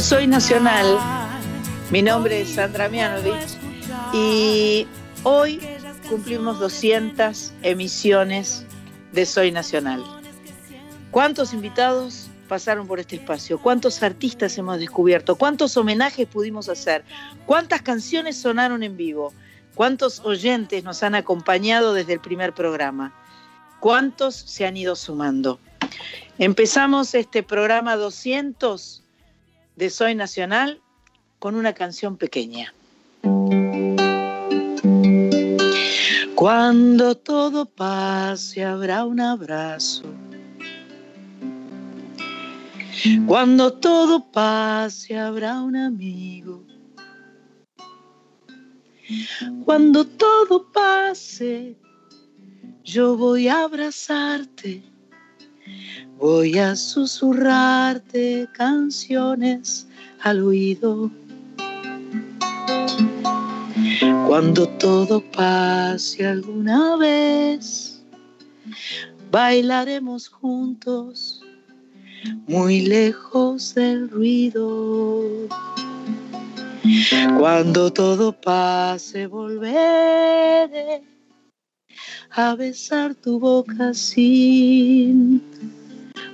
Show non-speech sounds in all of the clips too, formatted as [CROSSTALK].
Soy Nacional. Mi nombre es Sandra Mianovich y hoy cumplimos 200 emisiones de Soy Nacional. ¿Cuántos invitados pasaron por este espacio? ¿Cuántos artistas hemos descubierto? ¿Cuántos homenajes pudimos hacer? ¿Cuántas canciones sonaron en vivo? ¿Cuántos oyentes nos han acompañado desde el primer programa? ¿Cuántos se han ido sumando? Empezamos este programa 200 de Soy Nacional con una canción pequeña. Cuando todo pase habrá un abrazo. Cuando todo pase habrá un amigo. Cuando todo pase, yo voy a abrazarte Voy a susurrarte canciones al oído. Cuando todo pase alguna vez, bailaremos juntos, muy lejos del ruido. Cuando todo pase, volveré a besar tu boca sin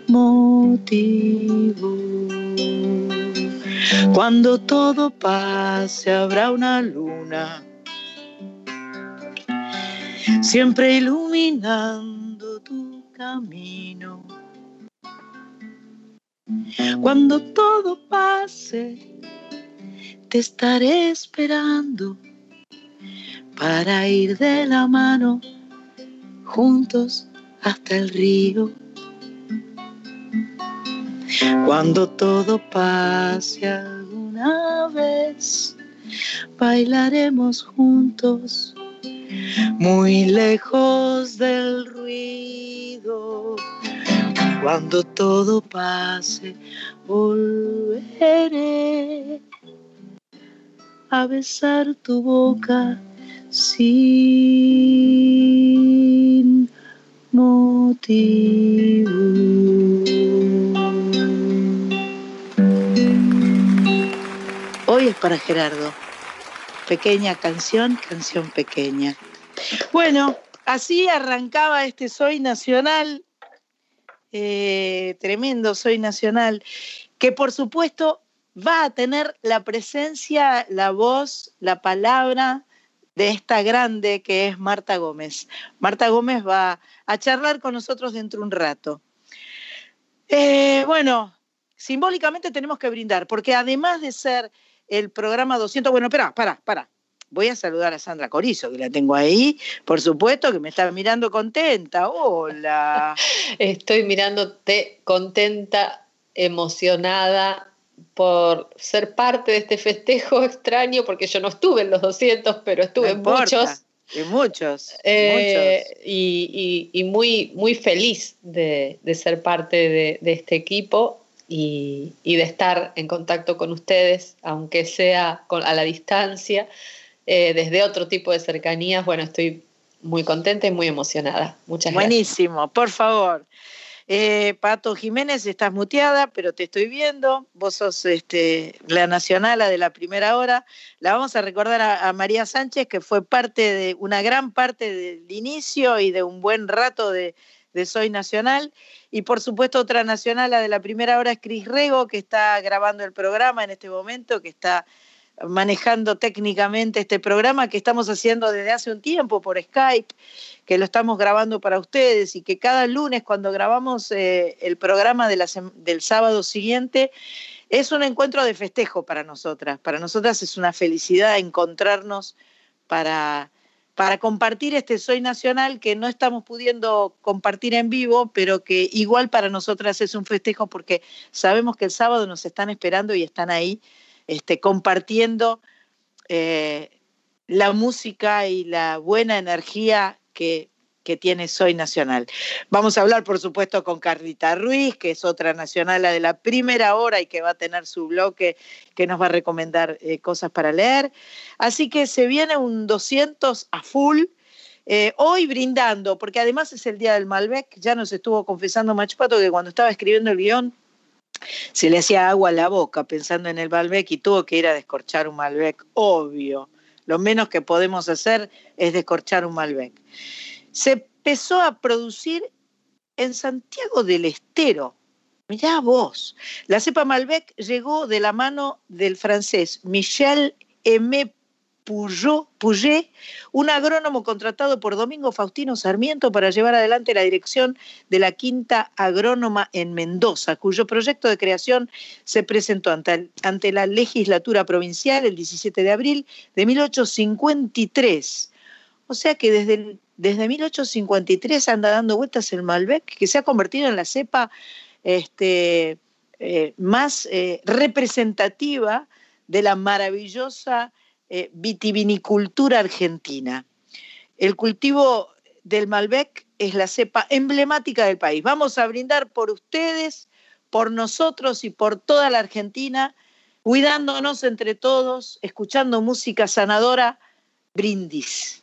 motivo. Cuando todo pase habrá una luna, siempre iluminando tu camino. Cuando todo pase, te estaré esperando para ir de la mano juntos hasta el río. Cuando todo pase alguna vez, bailaremos juntos, muy lejos del ruido. Cuando todo pase, volveré a besar tu boca sin motivo. Hoy es para Gerardo. Pequeña canción, canción pequeña. Bueno, así arrancaba este Soy Nacional, eh, tremendo Soy Nacional, que por supuesto va a tener la presencia, la voz, la palabra de esta grande que es Marta Gómez. Marta Gómez va a charlar con nosotros dentro de un rato. Eh, bueno, simbólicamente tenemos que brindar, porque además de ser el programa 200. Bueno, espera, para, para. Voy a saludar a Sandra Corizo, que la tengo ahí, por supuesto, que me está mirando contenta. Hola. [LAUGHS] Estoy mirándote contenta, emocionada por ser parte de este festejo [LAUGHS] extraño, porque yo no estuve en los 200, pero estuve en muchos. En muchos. Eh, Y, muy, muy feliz de, ser parte de, de, este equipo y, de estar en contacto con ustedes, aunque sea a la distancia, eh, desde otro tipo de cercanías. Bueno, estoy muy contenta y muy emocionada. Muchas gracias. Buenísimo, por favor. Eh, Pato Jiménez, estás muteada, pero te estoy viendo. Vos sos este, la nacional, de la primera hora. La vamos a recordar a, María Sánchez, que fue parte de una gran parte del inicio y de un buen rato de, Soy Nacional. Y por supuesto otra nacional, la de la primera hora es Cris Rego, que está grabando el programa en este momento, que está manejando técnicamente este programa que estamos haciendo desde hace un tiempo por Skype, que lo estamos grabando para ustedes y que cada lunes cuando grabamos eh, el programa del sábado siguiente es un encuentro de festejo para nosotras. Para nosotras es una felicidad encontrarnos para para compartir este Soy Nacional que no estamos pudiendo compartir en vivo, pero que igual para nosotras es un festejo porque sabemos que el sábado nos están esperando y están ahí este, compartiendo eh, la música y la buena energía que que tiene Soy Nacional. Vamos a hablar, por supuesto, con Carlita Ruiz, que es otra nacional de la primera hora y que va a tener su bloque que nos va a recomendar eh, cosas para leer. Así que se viene un 200 a full. Eh, hoy brindando, porque además es el día del Malbec, ya nos estuvo confesando Machpato que cuando estaba escribiendo el guion se le hacía agua a la boca pensando en el Malbec y tuvo que ir a descorchar un Malbec, obvio. Lo menos que podemos hacer es descorchar un Malbec. Se empezó a producir en Santiago del Estero. Mirá vos, la cepa Malbec llegó de la mano del francés Michel M. Puget, un agrónomo contratado por Domingo Faustino Sarmiento para llevar adelante la dirección de la Quinta Agrónoma en Mendoza, cuyo proyecto de creación se presentó ante, ante la legislatura provincial el 17 de abril de 1853. O sea que desde, desde 1853 anda dando vueltas el Malbec, que se ha convertido en la cepa este, eh, más eh, representativa de la maravillosa eh, vitivinicultura argentina. El cultivo del Malbec es la cepa emblemática del país. Vamos a brindar por ustedes, por nosotros y por toda la Argentina, cuidándonos entre todos, escuchando música sanadora, brindis.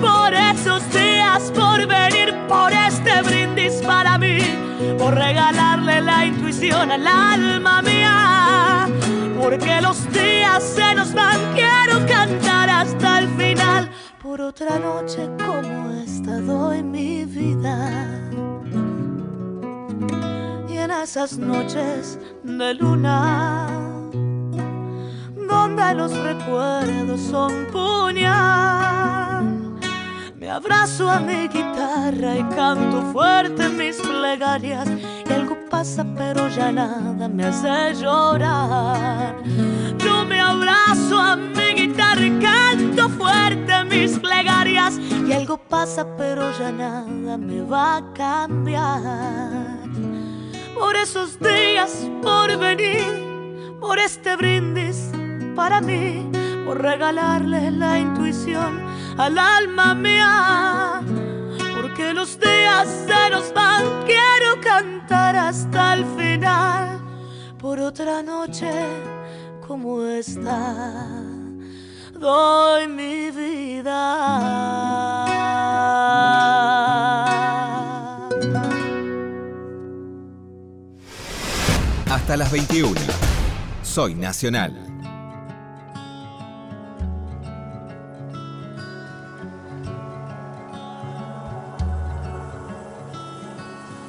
Por esos días, por venir, por este brindis para mí por regalarle la intuición al alma mía. Porque los días se nos van, quiero cantar hasta el final. Por otra noche como esta doy mi vida. Y en esas noches de luna, donde los recuerdos son puñal me abrazo a mi guitarra y canto fuerte mis plegarias. Y algo pasa, pero ya nada me hace llorar. Yo me abrazo a mi guitarra y canto fuerte mis plegarias. Y algo pasa, pero ya nada me va a cambiar. por esos días por venir, por este brindis para mí, por regalarle la intuición al alma mía. Porque los días se nos van, quiero cantar hasta el final, por otra noche como esta, doy mi vida. hasta las 21. Soy Nacional.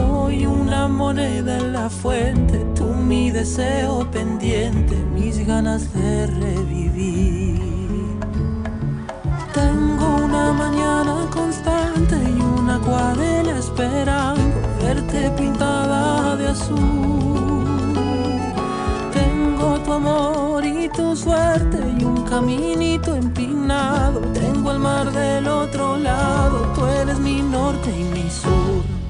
Soy una moneda en la fuente, tú mi deseo pendiente, mis ganas de revivir. Tengo una mañana constante y una acuarela esperando verte pintada de azul tu amor y tu suerte y un caminito empinado. Tengo el mar del otro lado, tú eres mi norte y mi sur.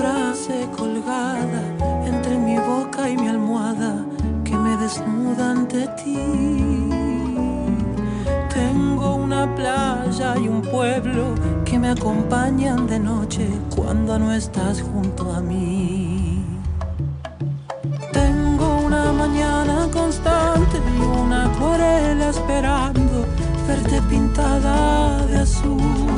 Frase colgada entre mi boca y mi almohada que me desnuda ante ti. Tengo una playa y un pueblo que me acompañan de noche cuando no estás junto a mí. Tengo una mañana constante y una acuarela esperando verte pintada de azul.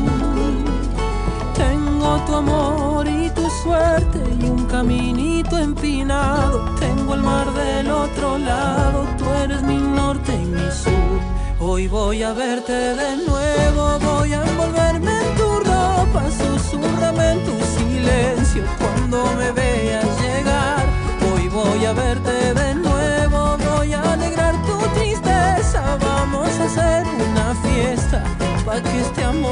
Tengo tu amor y tu suerte y un caminito empinado. Tengo el mar del otro lado, tú eres mi norte y mi sur. Hoy voy a verte de nuevo, voy a envolverme en tu ropa, susurrame en tu silencio cuando me veas llegar. Hoy voy a verte de nuevo, voy a alegrar tu tristeza, vamos a hacer una fiesta para que este amor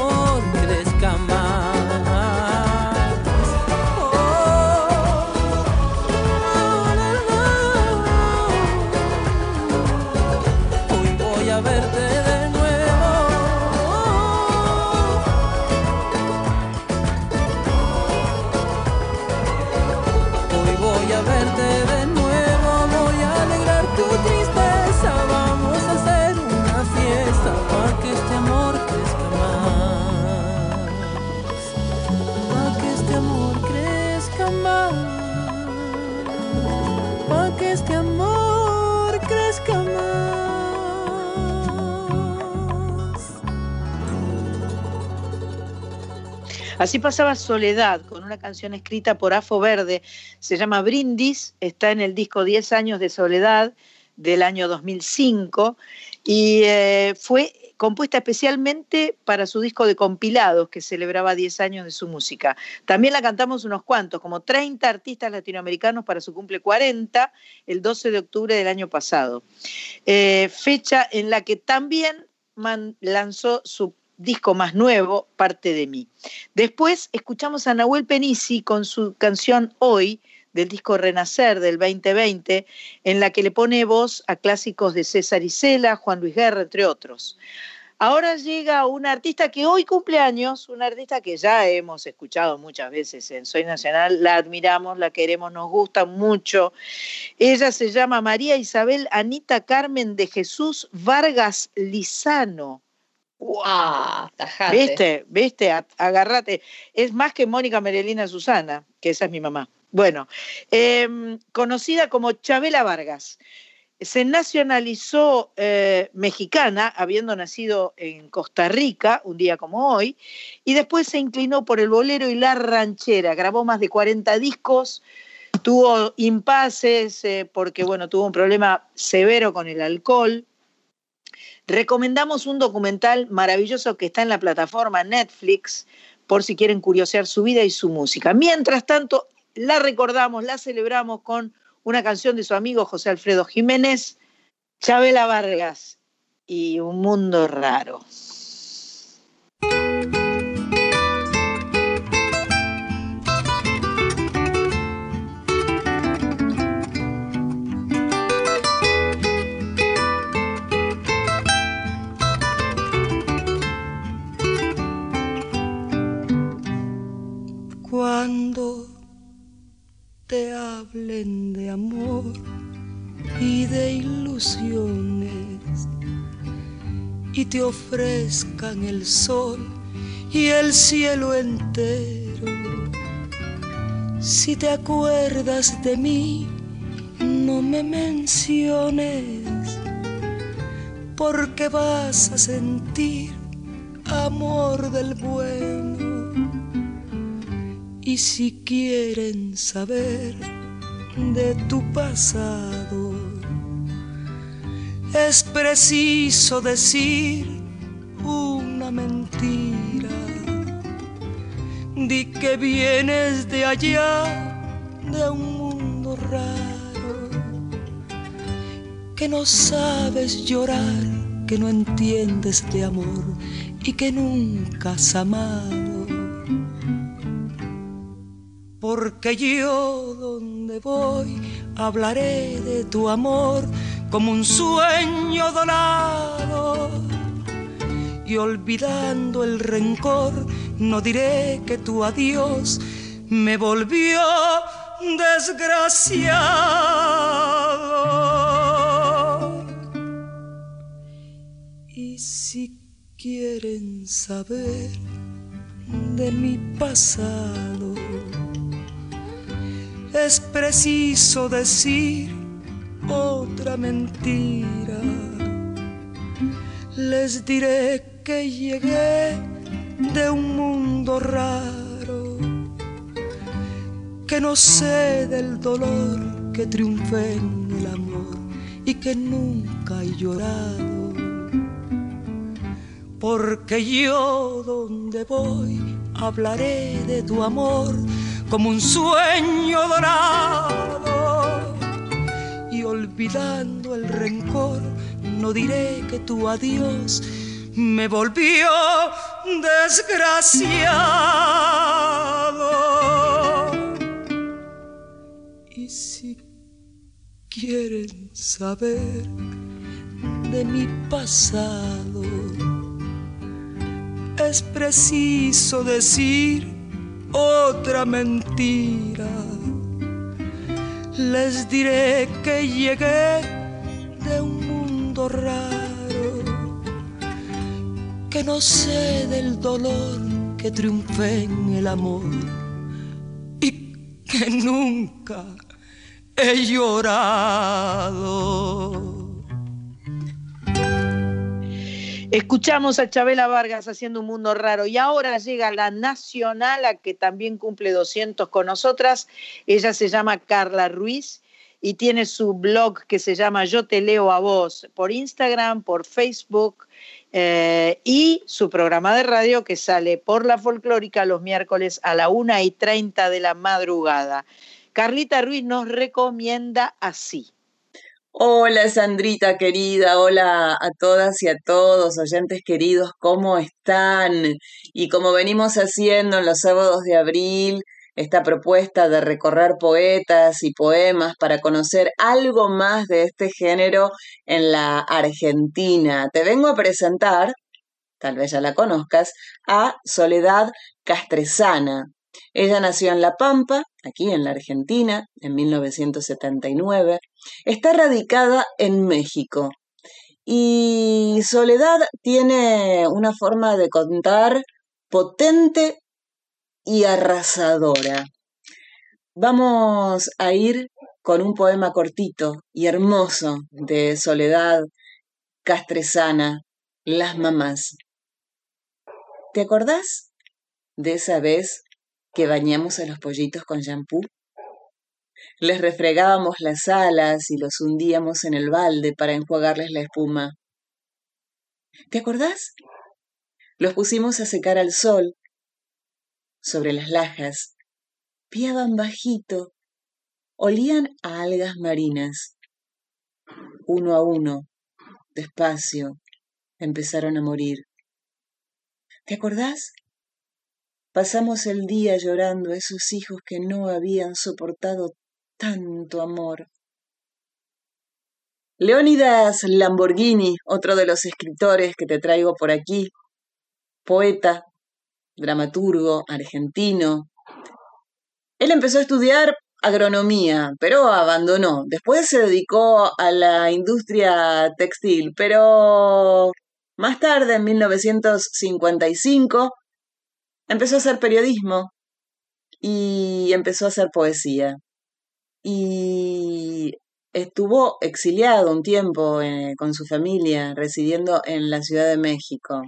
Así pasaba Soledad con una canción escrita por Afo Verde, se llama Brindis, está en el disco 10 años de Soledad del año 2005 y eh, fue compuesta especialmente para su disco de compilados que celebraba 10 años de su música. También la cantamos unos cuantos, como 30 artistas latinoamericanos para su cumple 40, el 12 de octubre del año pasado. Eh, fecha en la que también lanzó su disco más nuevo, Parte de mí. Después escuchamos a Nahuel Penisi con su canción Hoy, del disco Renacer del 2020, en la que le pone voz a clásicos de César Isela, Juan Luis Guerra, entre otros. Ahora llega una artista que hoy cumple años, una artista que ya hemos escuchado muchas veces en Soy Nacional, la admiramos, la queremos, nos gusta mucho. Ella se llama María Isabel Anita Carmen de Jesús Vargas Lizano Tajate. ¿Viste? ¿Viste? Agarrate. Es más que Mónica Merelina Susana, que esa es mi mamá. Bueno, em, conocida como Chabela Vargas. Se nacionalizó eh, mexicana, habiendo nacido en Costa Rica, un día como hoy, y después se inclinó por el bolero y la ranchera. Grabó más de 40 discos, tuvo impases eh, porque, bueno, tuvo un problema severo con el alcohol. Recomendamos un documental maravilloso que está en la plataforma Netflix, por si quieren curiosear su vida y su música. Mientras tanto, la recordamos, la celebramos con una canción de su amigo José Alfredo Jiménez, Chabela Vargas y Un Mundo Raro. Ofrezcan el sol y el cielo entero, si te acuerdas de mí, no me menciones, porque vas a sentir amor del bueno. Y si quieren saber de tu pasado, es preciso decir Di que vienes de allá, de un mundo raro, que no sabes llorar, que no entiendes de amor y que nunca has amado porque yo donde voy hablaré de tu amor como un sueño dorado. Y olvidando el rencor, no diré que tu adiós me volvió desgraciado. Y si quieren saber de mi pasado, es preciso decir otra mentira. Les diré que llegué de un mundo raro, que no sé del dolor que triunfé en el amor y que nunca he llorado. Porque yo donde voy hablaré de tu amor como un sueño dorado. Y olvidando el rencor, no diré que tu adiós me volvió desgraciado. Y si quieren saber de mi pasado, es preciso decir otra mentira. Les diré que llegué de un mundo raro, que no sé del dolor que triunfé en el amor y que nunca he llorado. Escuchamos a Chabela Vargas haciendo un mundo raro y ahora llega la nacional a que también cumple 200 con nosotras. Ella se llama Carla Ruiz y tiene su blog que se llama Yo te leo a vos por Instagram, por Facebook eh, y su programa de radio que sale por la folclórica los miércoles a la 1 y 30 de la madrugada. Carlita Ruiz nos recomienda así. Hola Sandrita querida, hola a todas y a todos, oyentes queridos, ¿cómo están? Y como venimos haciendo en los sábados de abril, esta propuesta de recorrer poetas y poemas para conocer algo más de este género en la Argentina. Te vengo a presentar, tal vez ya la conozcas, a Soledad Castresana. Ella nació en La Pampa, aquí en la Argentina, en 1979. Está radicada en México Y Soledad tiene una forma de contar potente y arrasadora. Vamos a ir con un poema cortito y hermoso de Soledad Castresana, Las mamás. ¿Te acordás de esa vez que bañamos a los pollitos con shampoo? Les refregábamos las alas y los hundíamos en el balde para enjuagarles la espuma. ¿Te acordás? Los pusimos a secar al sol. Sobre las lajas, piaban bajito, olían a algas marinas. Uno a uno, despacio, empezaron a morir. ¿Te acordás? Pasamos el día llorando a esos hijos que no habían soportado tanto amor. Leónidas Lamborghini, otro de los escritores que te traigo por aquí, poeta, dramaturgo argentino. Él empezó a estudiar agronomía, pero abandonó. Después se dedicó a la industria textil, pero más tarde, en 1955, empezó a hacer periodismo y empezó a hacer poesía y estuvo exiliado un tiempo eh, con su familia, residiendo en la Ciudad de México.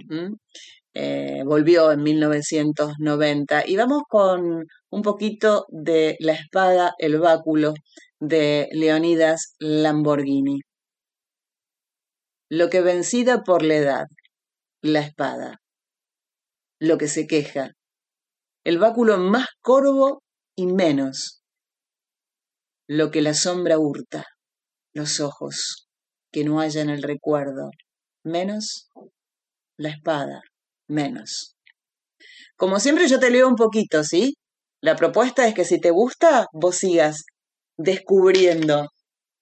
Eh, volvió en 1990 y vamos con un poquito de La espada, el báculo de Leonidas Lamborghini. Lo que vencida por la edad, la espada. Lo que se queja, el báculo más corvo y menos lo que la sombra hurta, los ojos, que no hayan el recuerdo, menos la espada, menos. Como siempre yo te leo un poquito, ¿sí? La propuesta es que si te gusta, vos sigas descubriendo.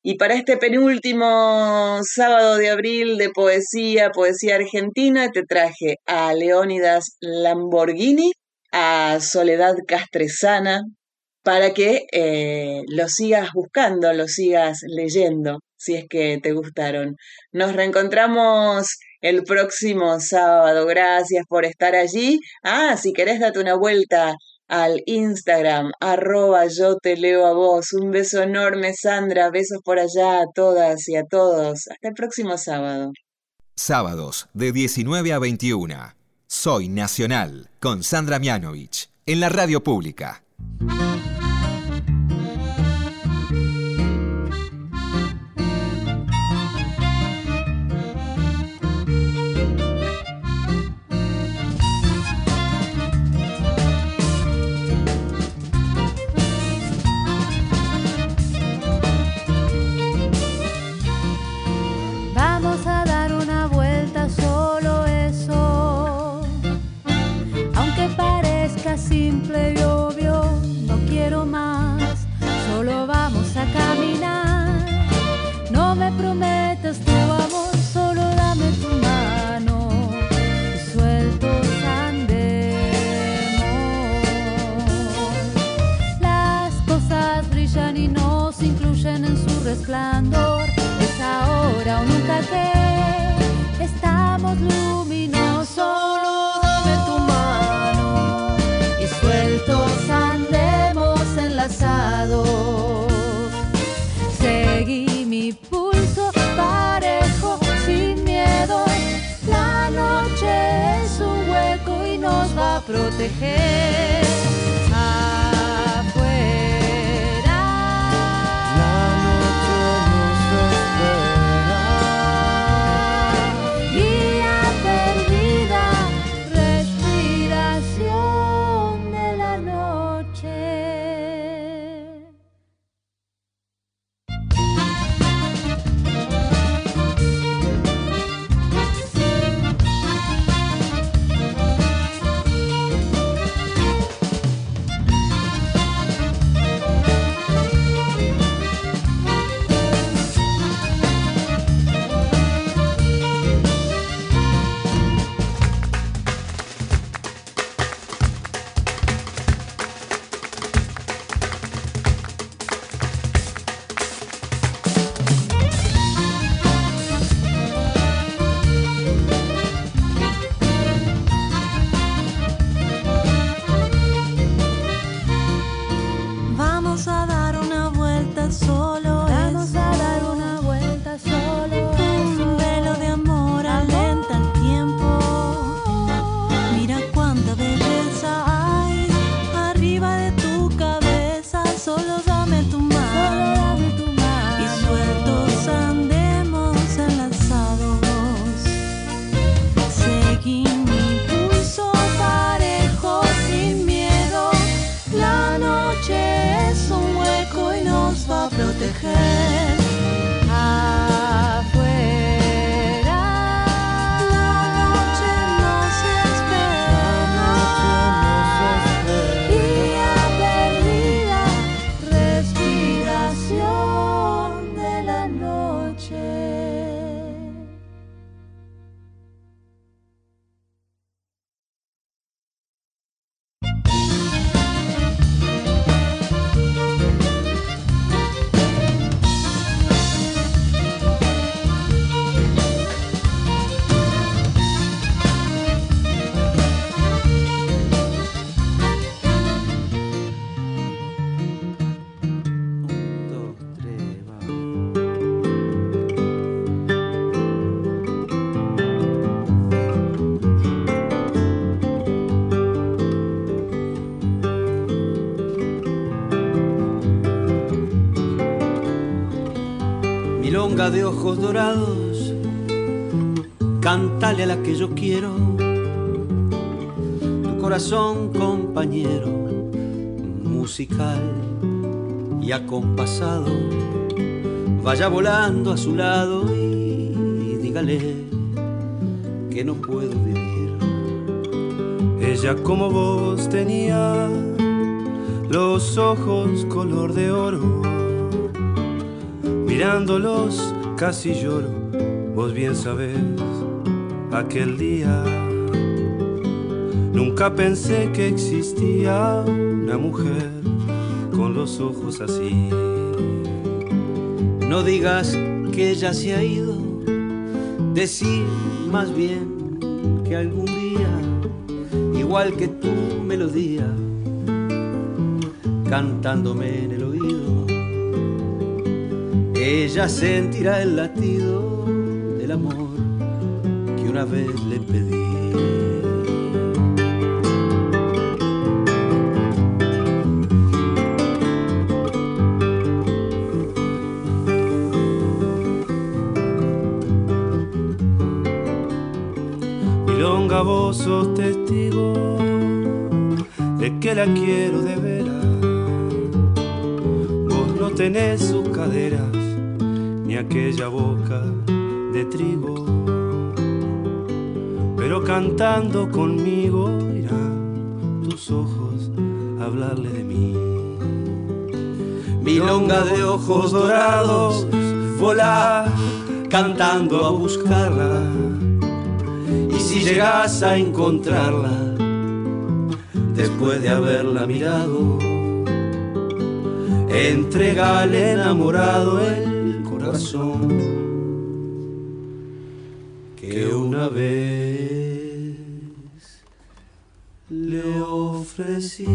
Y para este penúltimo sábado de abril de poesía, poesía argentina, te traje a Leónidas Lamborghini, a Soledad Castresana, para que eh, lo sigas buscando, lo sigas leyendo, si es que te gustaron. Nos reencontramos el próximo sábado. Gracias por estar allí. Ah, si querés date una vuelta al Instagram, arroba yo te leo a vos. Un beso enorme, Sandra. Besos por allá a todas y a todos. Hasta el próximo sábado. Sábados de 19 a 21. Soy Nacional con Sandra Mianovich en la radio pública. Es ahora o nunca que estamos luminosos. Solo dame tu mano y sueltos andemos enlazados. Seguí mi pulso parejo, sin miedo. La noche es un hueco y nos va a proteger. Ojos dorados, cántale a la que yo quiero, tu corazón compañero, musical y acompasado, vaya volando a su lado y dígale que no puedo vivir. Ella como vos tenía los ojos color de oro, mirándolos casi lloro, vos bien sabés, aquel día nunca pensé que existía una mujer con los ojos así. No digas que ella se ha ido, decir más bien que algún día, igual que tu melodía, cantándome ella sentirá el latido del amor que una vez le pedí. Vos sos testigo de que la quiero de veras. Vos no tenés sus caderas aquella boca de trigo, pero cantando conmigo irán tus ojos a hablarle de mí. Milonga de ojos dorados, volá cantando a buscarla. Y si llegas a encontrarla, después de haberla mirado, entregale enamorado el que una vez le ofrecí.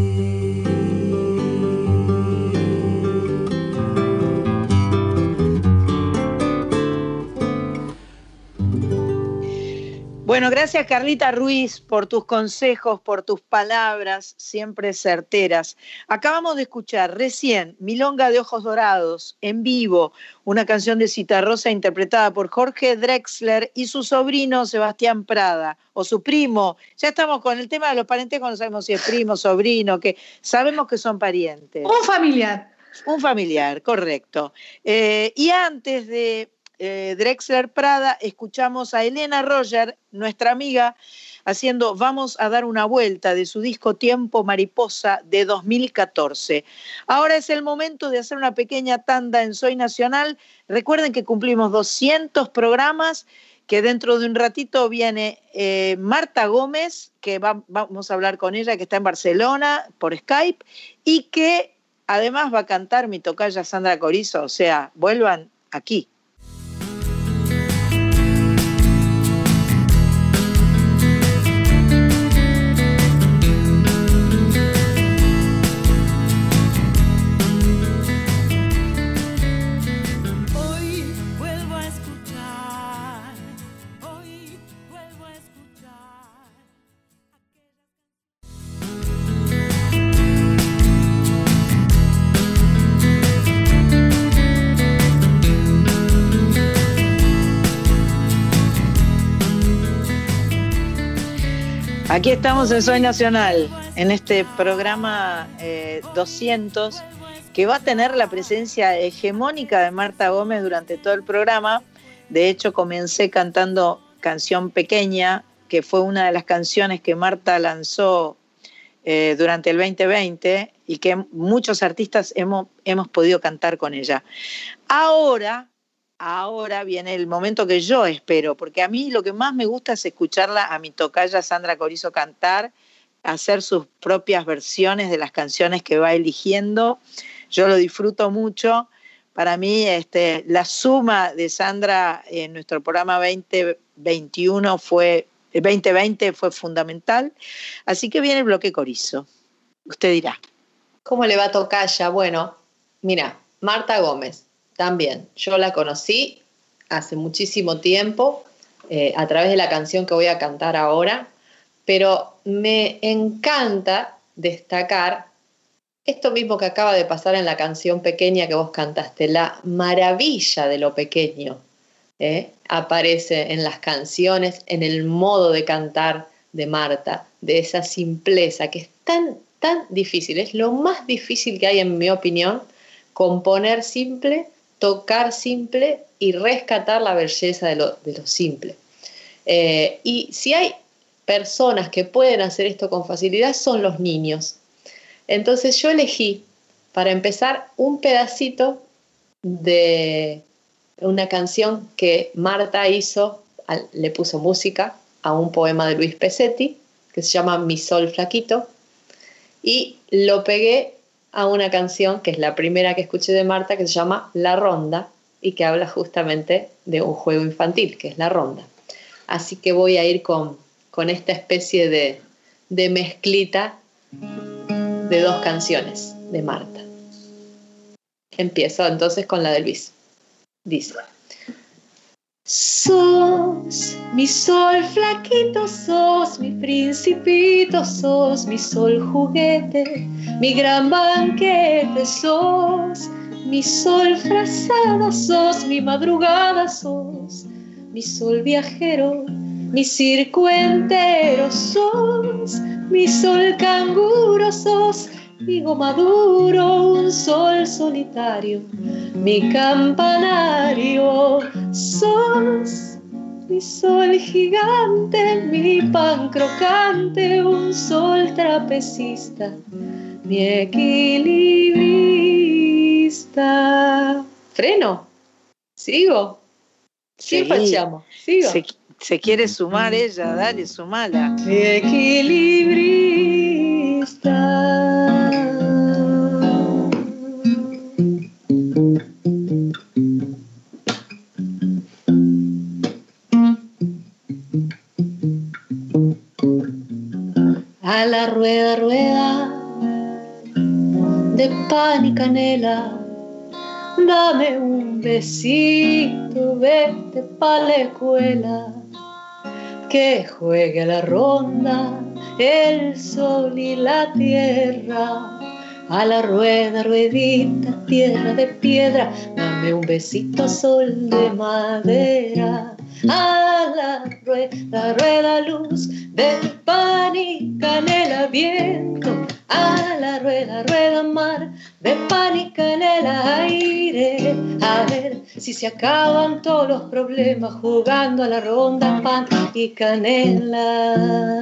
Bueno, gracias Carlita Ruiz por tus consejos, por tus palabras siempre certeras. Acabamos de escuchar recién Milonga de Ojos Dorados en vivo, una canción de Citarrosa interpretada por Jorge Drexler y su sobrino Sebastián Prada, o su primo. Ya estamos con el tema de los parentescos, no sabemos si es primo, sobrino, que sabemos que son parientes. Un familiar. Un familiar, correcto. Eh, y antes de eh, Drexler Prada, escuchamos a Elena Roger, nuestra amiga, haciendo Vamos a dar una vuelta de su disco Tiempo Mariposa de 2014. Ahora es el momento de hacer una pequeña tanda en Soy Nacional. Recuerden que cumplimos 200 programas que dentro de un ratito viene eh, Marta Gómez, que va- vamos a hablar con ella, que está en Barcelona por Skype, y que además va a cantar mi tocaya Sandra Corizo, o sea, vuelvan aquí. Aquí estamos en Soy Nacional, en este programa eh, 200, que va a tener la presencia hegemónica de Marta Gómez durante todo el programa. De hecho, comencé cantando Canción Pequeña, que fue una de las canciones que Marta lanzó eh, durante el 2020 y que muchos artistas hemos, hemos podido cantar con ella. Ahora, ahora viene el momento que yo espero, porque a mí lo que más me gusta es escucharla a mi tocaya Sandra Corizo cantar, hacer sus propias versiones de las canciones que va eligiendo. Yo lo disfruto mucho. Para mí, este, la suma de Sandra en nuestro programa 2021 fue, el 2020 fue fundamental. Así que viene el bloque Corizo. Usted dirá. ¿Cómo le va a tocar ya? Bueno, mira, Marta Gómez, también. Yo la conocí hace muchísimo tiempo eh, a través de la canción que voy a cantar ahora, pero me encanta destacar esto mismo que acaba de pasar en la canción pequeña que vos cantaste, la maravilla de lo pequeño, ¿eh? aparece en las canciones, en el modo de cantar de Marta, de esa simpleza que es tan, tan difícil, es lo más difícil que hay en mi opinión, componer simple, tocar simple y rescatar la belleza de lo, simple. Eh, y si hay personas que pueden hacer esto con facilidad, son los niños. Entonces yo elegí, para empezar, un pedacito de una canción que Marta hizo, le puso música a un poema de Luis Pesetti, que se llama Mi Sol Flaquito, y lo pegué a una canción que es la primera que escuché de Marta, que se llama La Ronda, y que habla justamente de un juego infantil, que es la ronda. Así que voy a ir con, con esta especie de, de mezclita de dos canciones de Marta. Empiezo entonces con la de Luis. Dice, Sos mi sol flaquito, sos mi principito, sos mi sol juguete, mi gran banquete, sos mi sol frazada, sos mi madrugada, sos mi sol viajero, mi circo entero, sos mi sol canguro sos, higo maduro, un sol solitario, mi campanario, sos mi sol gigante, mi pan crocante, un sol trapecista, mi equilibrista. Freno, sigo. ¿Qué Sigo se quiere sumar ella, dale, sumala. Equilibrista. Rueda, rueda de pan y canela dame un besito, vete pa' la escuela que juegue a la ronda el sol y la tierra. A la rueda, ruedita, tierra de piedra, dame un besito sol de madera. A la rueda, rueda luz de pan y canela, viento. A la rueda, rueda mar de pan y canela, aire. A ver si se acaban todos los problemas jugando a la ronda pan y canela.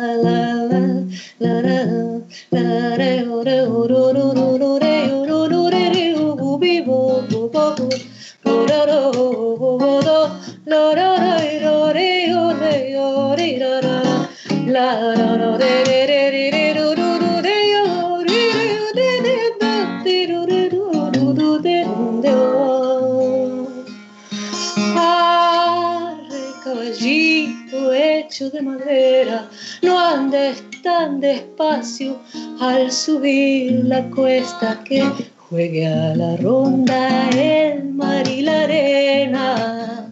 De madera, no andes tan despacio al subir la cuesta que juegue a la ronda el mar y la arena.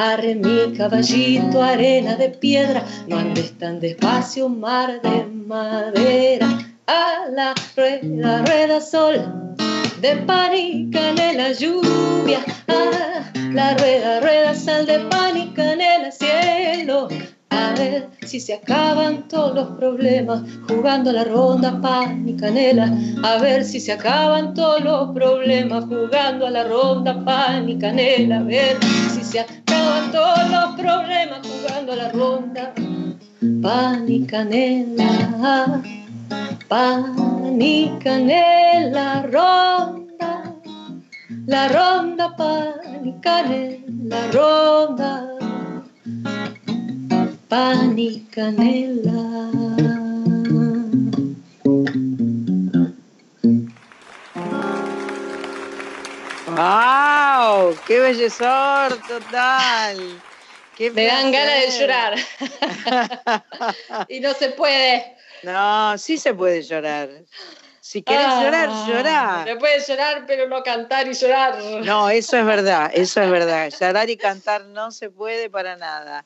Arre mi caballito, arena de piedra, no andes tan despacio, mar de madera. A la rueda, rueda sol, de pan y canela lluvia. A la rueda, rueda sal de pan y canela cielo. A ver si se acaban todos los problemas, jugando a la ronda pan y canela. A ver si se acaban todos los problemas, jugando a la ronda pan y canela. A ver si se acaban todos los problemas, jugando a la ronda pan y canela. Pan y canela, ronda, la ronda pan y canela, ronda pan y canela. ¡Wow! ¡Qué bellezor total! Qué Me dan ganas de llorar. [LAUGHS] y no se puede. No, sí se puede llorar. Si querés Ah, llorar, llorá. Se puede llorar, pero no cantar y llorar. No, eso es verdad, eso es verdad. Llorar y cantar no se puede para nada.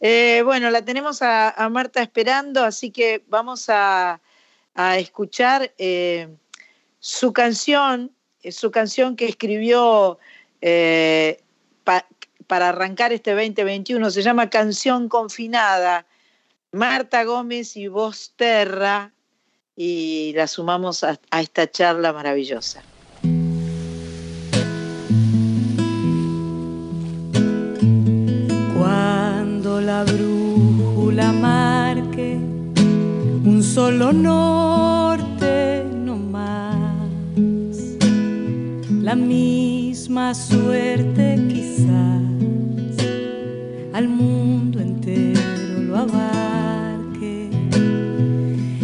Eh, bueno, la tenemos a, a Marta esperando, así que vamos a, a escuchar eh, su canción, eh, su canción que escribió eh, pa- para arrancar este 2021. Se llama Canción Confinada. Marta Gómez y Voz Terra, y la sumamos a- a esta charla maravillosa. Cuando la brújula marque un solo norte la misma suerte quizás al mundo entero lo abarque.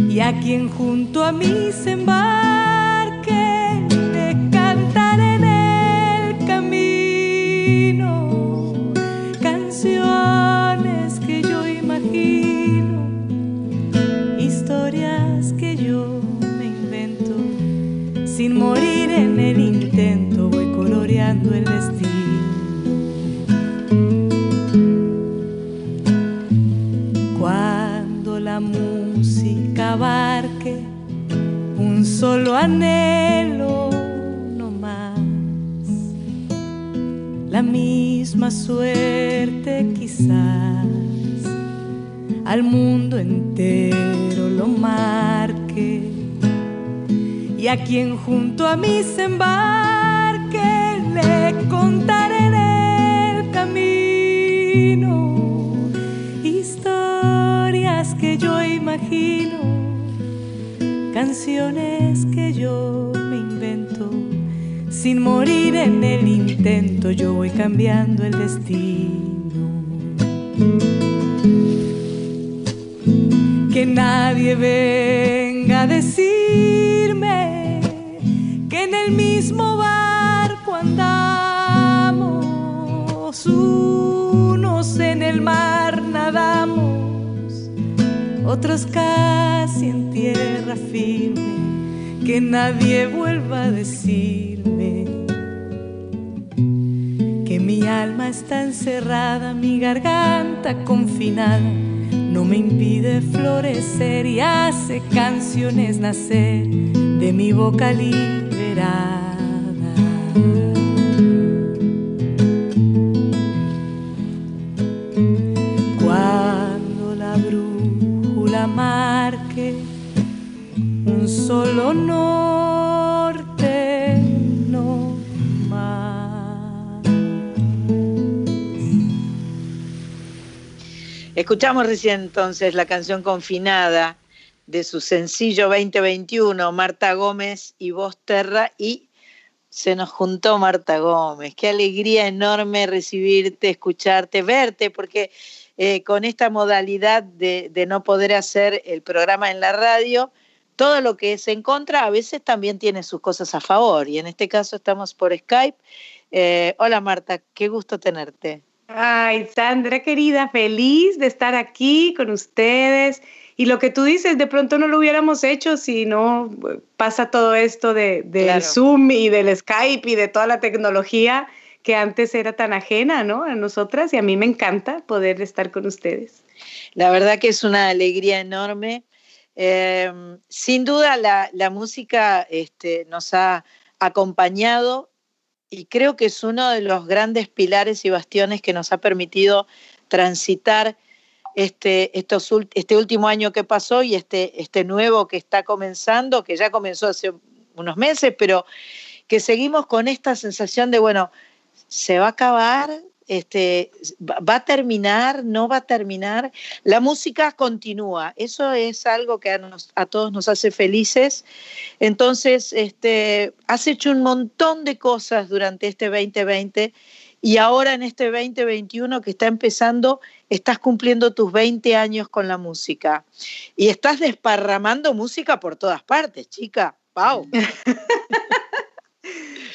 Y a quien junto a mí se embarque le cantaré en el camino canciones que yo imagino, historias que yo me invento, sin morir el destino. Cuando la música abarque un solo anhelo no más la misma suerte quizás al mundo entero lo marque y a quien junto a mí se embarque le contaré en el camino historias que yo imagino canciones que yo me invento sin morir en el intento yo voy cambiando el destino. Que nadie venga a decirme que en el mismo barco otros casi en tierra firme que nadie vuelva a decirme que mi alma está encerrada, mi garganta confinada, no me impide florecer y hace canciones nacer de mi boca liberada. Solo norte, no más. Escuchamos recién entonces la canción Confinada de su sencillo 2021, Marta Gómez y Voz Terra, y se nos juntó Marta Gómez. Qué alegría enorme recibirte, escucharte, verte, porque eh, con esta modalidad de, de no poder hacer el programa en la radio, todo lo que es en contra a veces también tiene sus cosas a favor, y en este caso estamos por Skype. Eh, hola Marta, qué gusto tenerte. Ay, Sandra querida, feliz de estar aquí con ustedes. Y lo que tú dices, de pronto no lo hubiéramos hecho si no eh, pasa todo esto de, del Claro. Zoom y del Skype y de toda la tecnología que antes era tan ajena, ¿no? A nosotras y a mí me encanta poder estar con ustedes. La verdad que es una alegría enorme. Eh, sin duda la, música este, nos ha acompañado y creo que es uno de los grandes pilares y bastiones que nos ha permitido transitar este, este último año que pasó y este, este nuevo que está comenzando, que ya comenzó hace unos meses, pero que seguimos con esta sensación de, bueno, se va a acabar, este, va a terminar, no va a terminar. La música continúa, eso es algo que a, todos nos hace felices. Entonces, este, has hecho un montón de cosas durante este 2020 y ahora en este 2021 que está empezando, estás cumpliendo tus 20 años con la música y estás desparramando música por todas partes, chica. ¡Wow! [LAUGHS]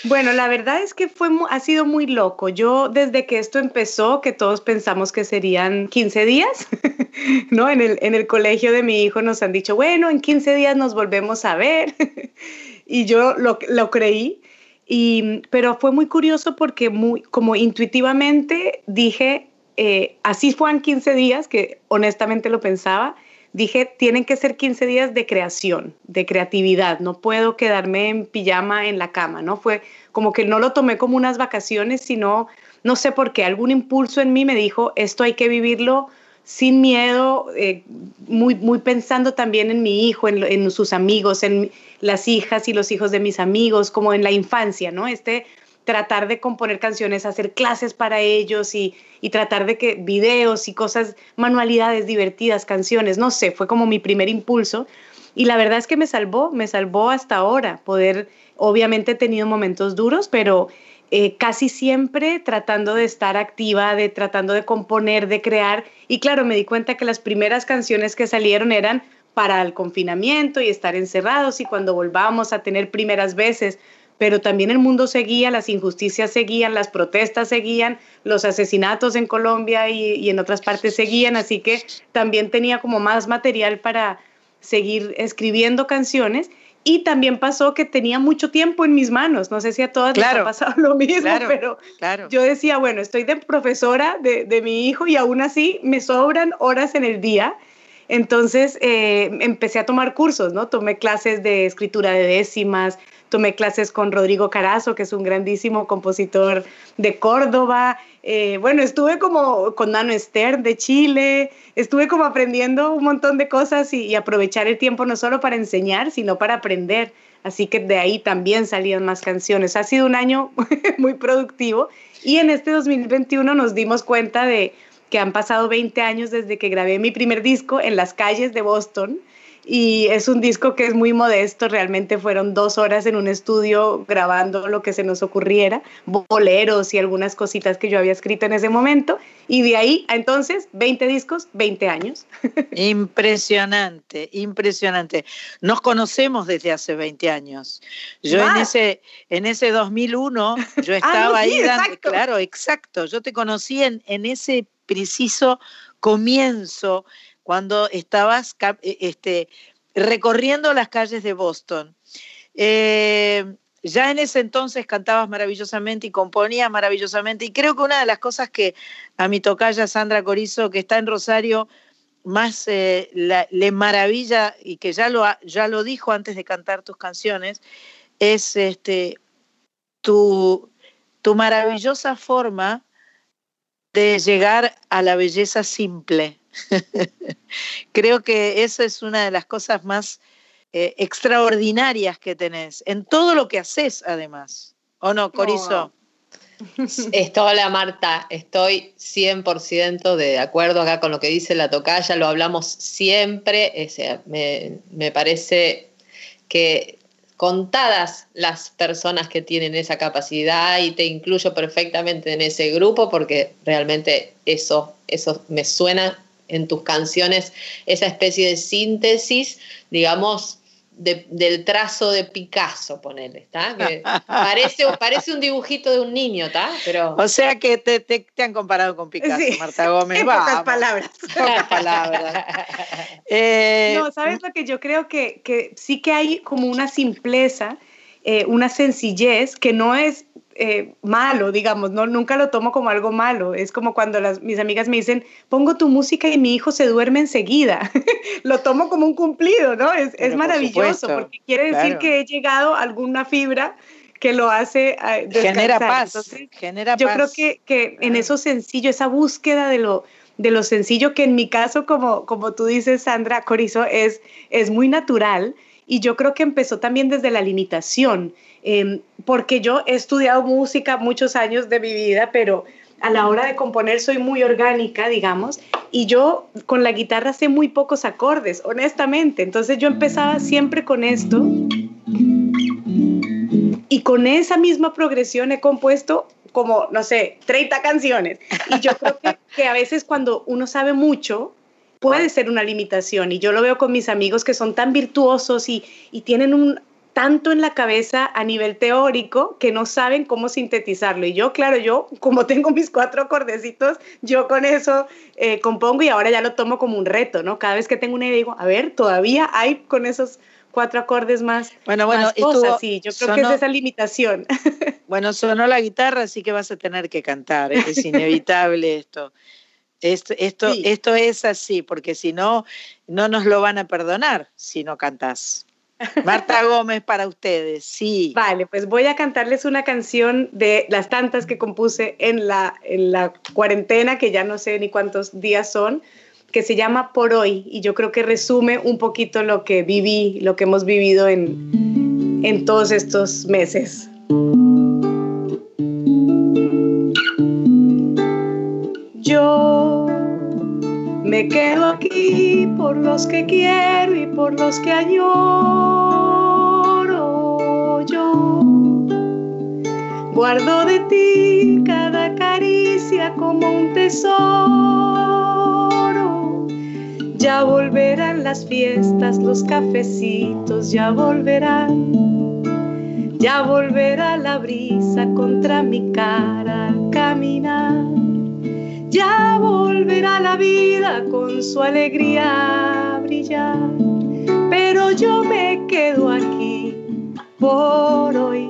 Bueno, la verdad es que fue, ha sido muy loco. Yo desde que esto empezó, que todos pensamos que serían 15 días, [LAUGHS] ¿no? En el, en el colegio de mi hijo nos han dicho, bueno, en 15 días nos volvemos a ver. [LAUGHS] y yo lo, lo creí. Y, pero fue muy curioso porque muy, como intuitivamente dije, eh, así fueron 15 días, que honestamente lo pensaba, dije, tienen que ser 15 días de creación, de creatividad, no puedo quedarme en pijama en la cama, ¿no? Fue como que no lo tomé como unas vacaciones, sino, no sé por qué, algún impulso en mí me dijo, esto hay que vivirlo sin miedo, eh, muy, muy pensando también en mi hijo, en, en, sus amigos, en las hijas y los hijos de mis amigos, como en la infancia, ¿no? Este tratar de componer canciones, hacer clases para ellos y, tratar de que videos y cosas, manualidades divertidas, canciones, no sé, fue como mi primer impulso. Y la verdad es que me salvó, me salvó hasta ahora, poder, obviamente he tenido momentos duros, pero eh, casi siempre tratando de estar activa, de tratando de componer, de crear. Y claro, me di cuenta que las primeras canciones que salieron eran para el confinamiento y estar encerrados y cuando volvamos a tener primeras veces, pero también el mundo seguía, las injusticias seguían, las protestas seguían, los asesinatos en Colombia y, en otras partes seguían, así que también tenía como más material para seguir escribiendo canciones. Y también pasó que tenía mucho tiempo en mis manos. No sé si a todas les ha pasado lo mismo, pero yo decía, bueno, estoy de profesora de, de, mi hijo y aún así me sobran horas en el día. Entonces eh, empecé a tomar cursos, ¿no? Tomé clases de escritura de décimas, tomé clases con Rodrigo Carazo, que es un grandísimo compositor de Córdoba. Eh, bueno, estuve como con Nano Esther de Chile, estuve como aprendiendo un montón de cosas y, aprovechar el tiempo no solo para enseñar, sino para aprender. Así que de ahí también salían más canciones. Ha sido un año [LAUGHS] muy productivo y en este 2021 nos dimos cuenta de que han pasado 20 años desde que grabé mi primer disco en las calles de Boston y es un disco que es muy modesto, realmente fueron dos horas en un estudio grabando lo que se nos ocurriera, boleros y algunas cositas que yo había escrito en ese momento, y de ahí a entonces 20 discos, 20 años. [LAUGHS] Impresionante, impresionante. Nos conocemos desde hace 20 años. Yo en ese, en ese 2001, yo [LAUGHS] ah, estaba ahí, claro, exacto, yo te conocí en, en ese preciso comienzo cuando estabas eh, este, recorriendo las calles de Boston. Eh, ya en ese entonces cantabas maravillosamente y componías maravillosamente. Y creo que una de las cosas que a mi tocaya Sandra Corizo, que está en Rosario, más eh, le maravilla y que ya lo, ya lo dijo antes de cantar tus canciones, es este, tu, tu maravillosa forma de llegar a la belleza simple. [LAUGHS] Creo que esa es una de las cosas más eh, extraordinarias que tenés, en todo lo que haces además. ¿O no, Corizo? [LAUGHS] Estoy, hola Marta, estoy 100% de acuerdo acá con lo que dice la tocaya, lo hablamos siempre, me, me parece que contadas las personas que tienen esa capacidad y te incluyo perfectamente en ese grupo porque realmente eso, eso me suena en tus canciones esa especie de síntesis, digamos, del trazo de Picasso, ponele, ¿está? [LAUGHS] parece, parece un dibujito de un niño, ¿está? Pero... O sea que te, te, han comparado con Picasso, Marta Gómez. En [LAUGHS] pocas palabras. Pocas [LAUGHS] palabras. Eh, no, ¿sabes lo que yo creo? Que, que sí que hay como una simpleza, eh, una sencillez que no es eh, malo, digamos, no, nunca lo tomo como algo malo. Es como cuando las, mis amigas me dicen, pongo tu música y mi hijo se duerme enseguida. [LAUGHS] lo tomo como un cumplido, ¿no? Es, es maravilloso porque quiere decir que he llegado a alguna fibra que lo hace uh, Genera paz. genera yo creo que, que en eso sencillo, esa búsqueda de lo, de lo sencillo que en mi caso, como, como tú dices, Sandra Corizo, es, es muy natural y yo creo que empezó también desde la limitación, em, porque yo he estudiado música muchos años de mi vida, pero a la hora de componer soy muy orgánica, digamos, y yo con la guitarra sé muy pocos acordes, honestamente. Entonces yo empezaba siempre con esto y con esa misma progresión he compuesto como, no sé, 30 canciones. Y yo creo [LAUGHS] que, a veces cuando uno sabe mucho, puede ser una limitación. Y yo lo veo con mis amigos que son tan virtuosos y, y tienen un, tanto en la cabeza a nivel teórico que no saben cómo sintetizarlo. Y yo, claro, yo como tengo mis cuatro acordecitos, yo con eso eh, compongo y ahora ya lo tomo como un reto, ¿no? Cada vez que tengo una idea digo, a ver, todavía hay con esos cuatro acordes más. Bueno, bueno, más cosas. sí, yo creo que es esa limitación. [LAUGHS] Bueno, sonó la guitarra, así que vas a tener que cantar, es inevitable esto. Esto, esto, esto es así, porque si no, no nos lo van a perdonar si no cantas. [LAUGHS] Marta Gómez para ustedes, sí. Vale, pues voy a cantarles una canción de las tantas que compuse en la, en la cuarentena, que ya no sé ni cuántos días son, que se llama Por hoy, y yo creo que resume un poquito lo que viví, lo que hemos vivido en, en todos estos meses. Yo me quedo aquí por los que quiero y por los que añoro yo. Guardo de ti cada caricia como un tesoro. Ya volverán las fiestas, los cafecitos, ya volverán. Ya volverá la brisa contra mi cara al caminar ya volverá la vida con su alegría a brillar. Pero yo me quedo aquí por hoy,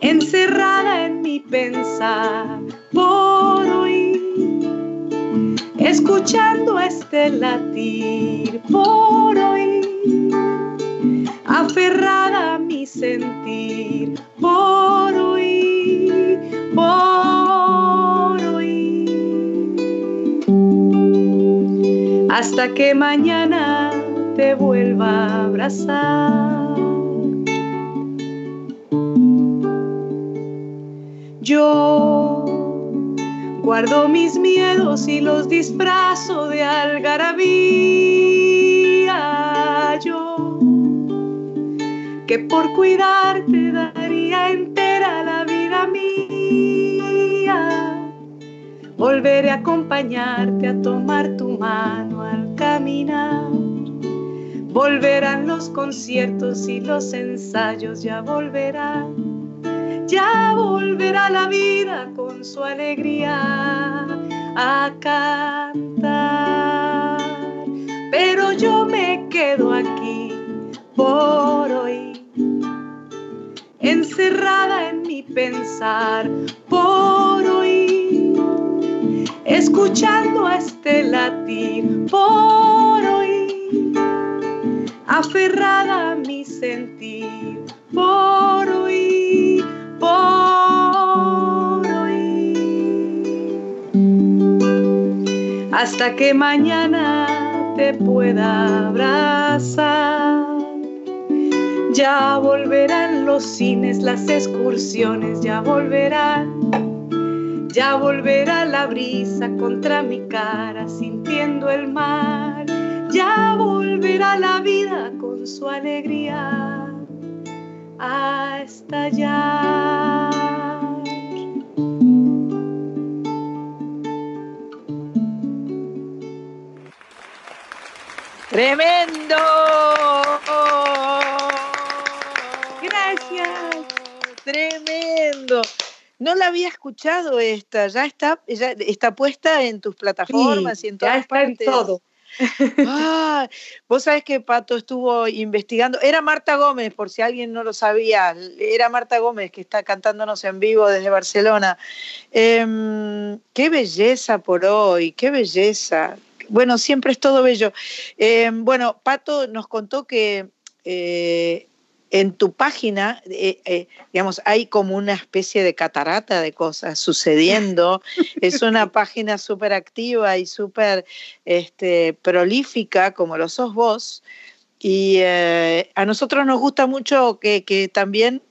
encerrada en mi pensar por hoy, escuchando este latir por hoy, aferrada a mi sentir por hasta que mañana te vuelva a abrazar. Yo guardo mis miedos y los disfrazo de algarabía. Yo que por cuidarte daría entera la vida mía Volveré a acompañarte a tomar tu mano Volverán los conciertos y los ensayos, ya volverán. Ya volverá la vida con su alegría a cantar. Pero yo me quedo aquí por hoy, encerrada en mi pensar por escuchando este latir por hoy, aferrada a mi sentir por hoy, por hoy, hasta que mañana te pueda abrazar. Ya volverán los cines, las excursiones, ya volverán ya volverá la brisa contra mi cara sintiendo el mar. Ya volverá la vida con su alegría a estallar. ¡Tremendo! Gracias. Tremendo. No la había escuchado esta, ya está, ya está puesta en tus plataformas y en todas ya está en todo. Ah, vos sabés que Pato estuvo investigando. Era Marta Gómez, por si alguien no lo sabía. Era Marta Gómez que está cantándonos en vivo desde Barcelona. Em, qué belleza por hoy, qué belleza. Bueno, siempre es todo bello. Em, bueno, Pato nos contó que eh, en tu página, eh, eh, digamos, hay como una especie de catarata de cosas sucediendo. [LAUGHS] es una página súper activa y súper este, prolífica, como lo sos vos. Y eh, a nosotros nos gusta mucho que, que también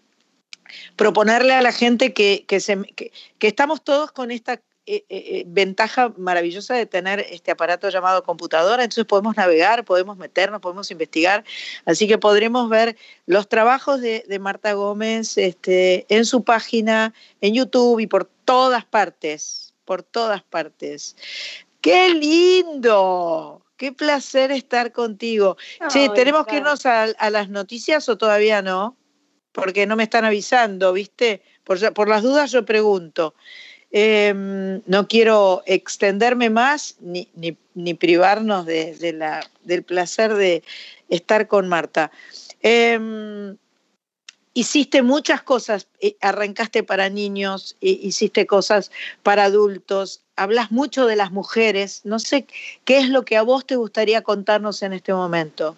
proponerle a la gente que, que, se, que, que estamos todos con esta eh, eh, eh, ventaja maravillosa de tener este aparato llamado computadora, entonces podemos navegar, podemos meternos, podemos investigar, así que podremos ver los trabajos de, de Marta Gómez este, en su página, en YouTube y por todas partes, por todas partes. ¡Qué lindo! Qué placer estar contigo. che, ¿tenemos que irnos a, a, las noticias o todavía no? Porque no me están avisando, ¿viste? Por, por las dudas yo pregunto. Eh, no quiero extenderme más ni, ni, privarnos de, la, del placer de estar con Marta. Eh, hiciste muchas cosas, eh, arrancaste para niños, hiciste cosas para adultos, hablas mucho de las mujeres, no sé qué es lo que a vos te gustaría contarnos en este momento.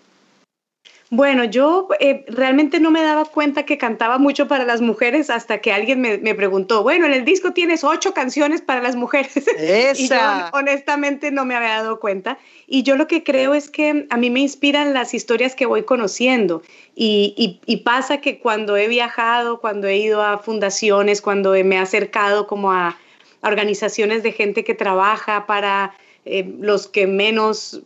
Bueno, yo eh, realmente no me daba cuenta que cantaba mucho para las mujeres hasta que alguien me, me preguntó, bueno, en el disco tienes ocho canciones para las mujeres. Esa. [LAUGHS] y yo honestamente no me había dado cuenta. Y yo lo que creo es que a mí me inspiran las historias que voy conociendo. Y, y, y pasa que cuando he viajado, cuando he ido a fundaciones, cuando me he acercado como a, a organizaciones de gente que trabaja para eh, los que menos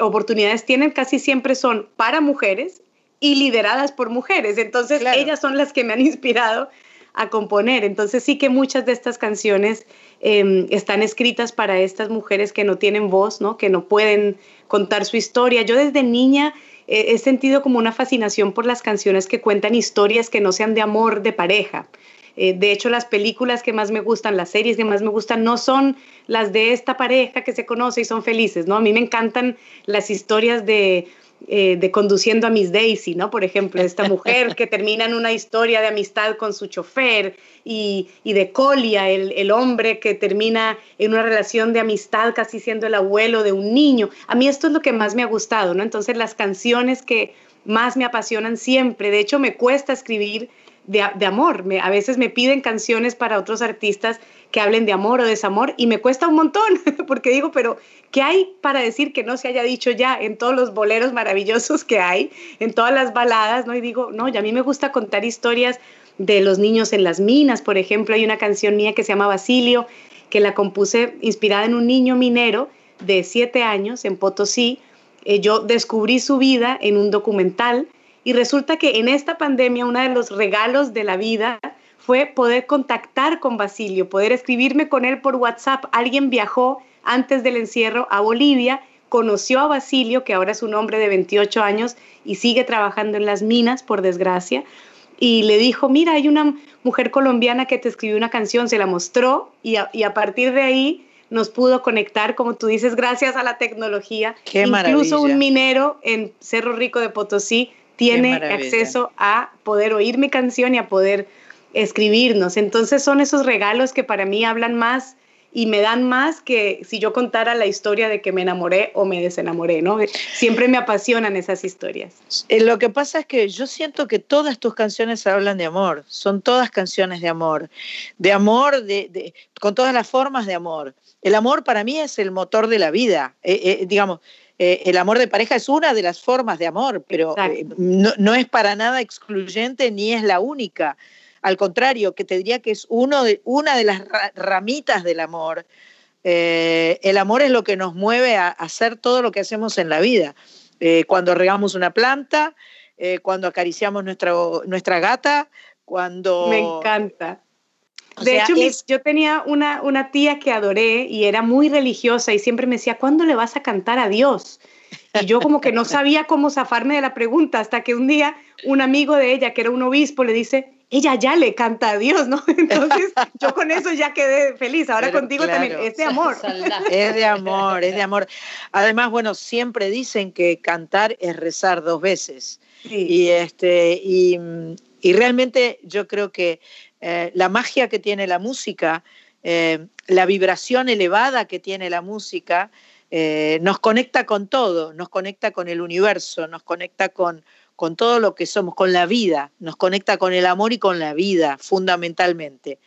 oportunidades tienen casi siempre son para mujeres y lideradas por mujeres. Entonces claro. ellas son las que me han [LAUGHS] inspirado a componer. Entonces sí que muchas de estas canciones eh, están escritas para estas mujeres que no tienen voz, ¿no? que no pueden contar su historia. Yo desde niña eh, he sentido como una fascinación por las canciones que cuentan historias que no sean de amor de pareja. Eh, de hecho, las películas que más me gustan, las series que más me gustan, no son las de esta pareja que se conoce y son felices, ¿no? A mí me encantan las historias de, eh, de conduciendo a Miss Daisy, ¿no? Por ejemplo, esta mujer que termina en una historia de amistad con su chofer y, y de Colia, el, el, hombre que termina en una relación de amistad casi siendo el abuelo de un niño. A mí esto es lo que más me ha gustado, ¿no? Entonces las canciones que más me apasionan siempre, de hecho me cuesta escribir de, de amor. Me, a veces me piden canciones para otros artistas que hablen de amor o desamor y me cuesta un montón [LAUGHS] porque digo, pero ¿qué hay para decir que no se haya dicho ya en todos los boleros maravillosos que hay, en todas las baladas? ¿no? Y digo, no, y a mí me gusta contar historias de los niños en las minas, por ejemplo, hay una canción mía que se llama Basilio, que la compuse inspirada en un niño minero de siete años en Potosí. Eh, yo descubrí su vida en un documental y resulta que en esta pandemia uno de los regalos de la vida fue poder contactar con Basilio, poder escribirme con él por WhatsApp. Alguien viajó antes del encierro a Bolivia, conoció a Basilio, que ahora es un hombre de 28 años y sigue trabajando en las minas, por desgracia, y le dijo, mira, hay una mujer colombiana que te escribió una canción, se la mostró y a, y a partir de ahí nos pudo conectar, como tú dices, gracias a la tecnología. Qué Incluso maravilla. un minero en Cerro Rico de Potosí tiene acceso a poder oír mi canción y a poder escribirnos. Entonces son esos regalos que para mí hablan más y me dan más que si yo contara la historia de que me enamoré o me desenamoré, ¿no? Siempre me apasionan esas historias. Eh, lo que pasa es que yo siento que todas tus canciones hablan de amor, son todas canciones de amor, de amor, de, de, con todas las formas de amor. El amor para mí es el motor de la vida, eh, eh, digamos. Eh, el amor de pareja es una de las formas de amor, pero eh, no, no, es para nada excluyente ni es la única. Al contrario, que te diría que es uno de, una de las ramitas del amor. Eh, el amor es lo que nos mueve a, hacer todo lo que hacemos en la vida. Eh, cuando regamos una planta, cuando acariciamos nuestra, nuestra gata, cuando... Me encanta. O de sea, hecho, es... yo tenía una, una tía que adoré y era muy religiosa y siempre me decía, ¿cuándo le vas a cantar a Dios? Y yo como que no sabía cómo zafarme de la pregunta hasta que un día un amigo de ella, que era un obispo, le dice, ella ya le canta a Dios, ¿no? [LAUGHS] Entonces yo con eso ya quedé feliz. Ahora Pero contigo claro. también, es de amor. [LAUGHS] Es de amor, es de amor. Además, bueno, siempre dicen que cantar es rezar dos veces. Sí. Y, este, y, y realmente yo creo que eh, la magia que tiene la música, eh, la vibración elevada que tiene la música, eh, nos conecta con todo, nos conecta con el universo, nos conecta con, con todo lo que somos, con la vida, nos conecta con el amor y con la vida, fundamentalmente.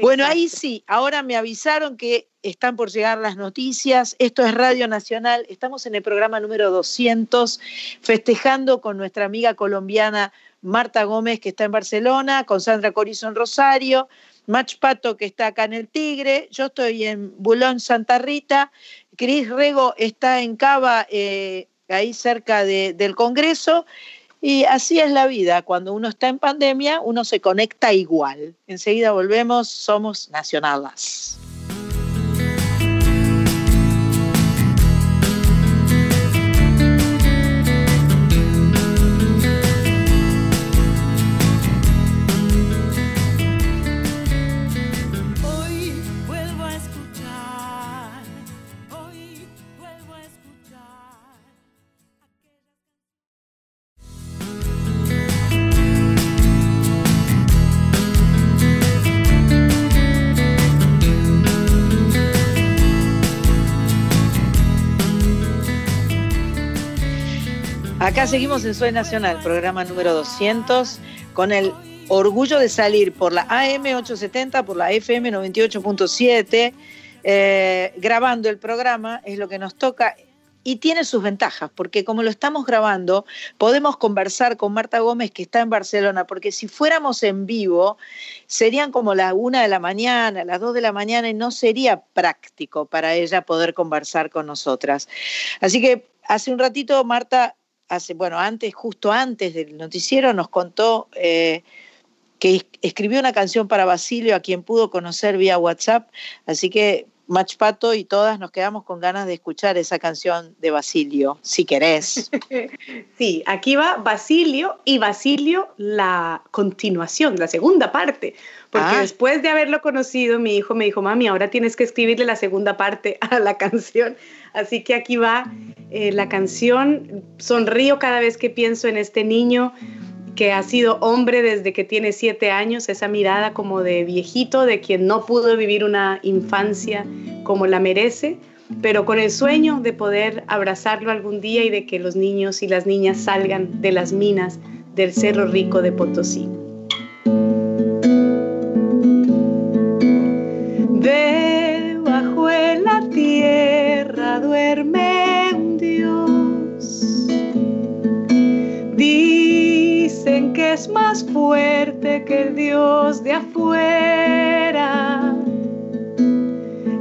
Bueno, ahí sí, ahora me avisaron que están por llegar las noticias. Esto es Radio Nacional. Estamos en el programa número 200, festejando con nuestra amiga colombiana Marta Gómez, que está en Barcelona, con Sandra Corizón Rosario, Mach Pato, que está acá en el Tigre. Yo estoy en Bulón, Santa Rita. Cris Rego está en Cava, eh, ahí cerca del Congreso. Y así es la vida, cuando uno está en pandemia, uno se conecta igual. Enseguida volvemos, somos nacionalas. Acá seguimos en Soy Nacional, programa número 200, con el orgullo de salir por la AM 870, por la FM 98.7, eh, grabando el programa, es lo que nos toca. Y tiene sus ventajas, porque como lo estamos grabando, podemos conversar con Marta Gómez, que está en Barcelona, porque si fuéramos en vivo, serían como la una de la mañana, las dos de la mañana, y no sería práctico para ella poder conversar con nosotras. Así que hace un ratito Marta hace, bueno, antes, justo antes del noticiero, nos contó eh, que escribió una canción para Basilio, a quien pudo conocer vía WhatsApp. Así que Pato y todas nos quedamos con ganas de escuchar esa canción de Basilio, si querés. [LAUGHS] Sí, aquí va Basilio y Basilio la continuación, la segunda parte, porque ah. después de haberlo conocido, mi hijo me dijo, mami, ahora tienes que escribirle la segunda parte a la canción. Así que aquí va eh, la canción. Sonrío cada vez que pienso en este niño que ha sido hombre desde que tiene siete años, esa mirada como de viejito, de quien no pudo vivir una infancia como la merece, pero con el sueño de poder abrazarlo algún día y de que los niños y las niñas salgan de las minas del Cerro Rico de Potosí. Debajo de la tierra duerme es más fuerte que el Dios de afuera.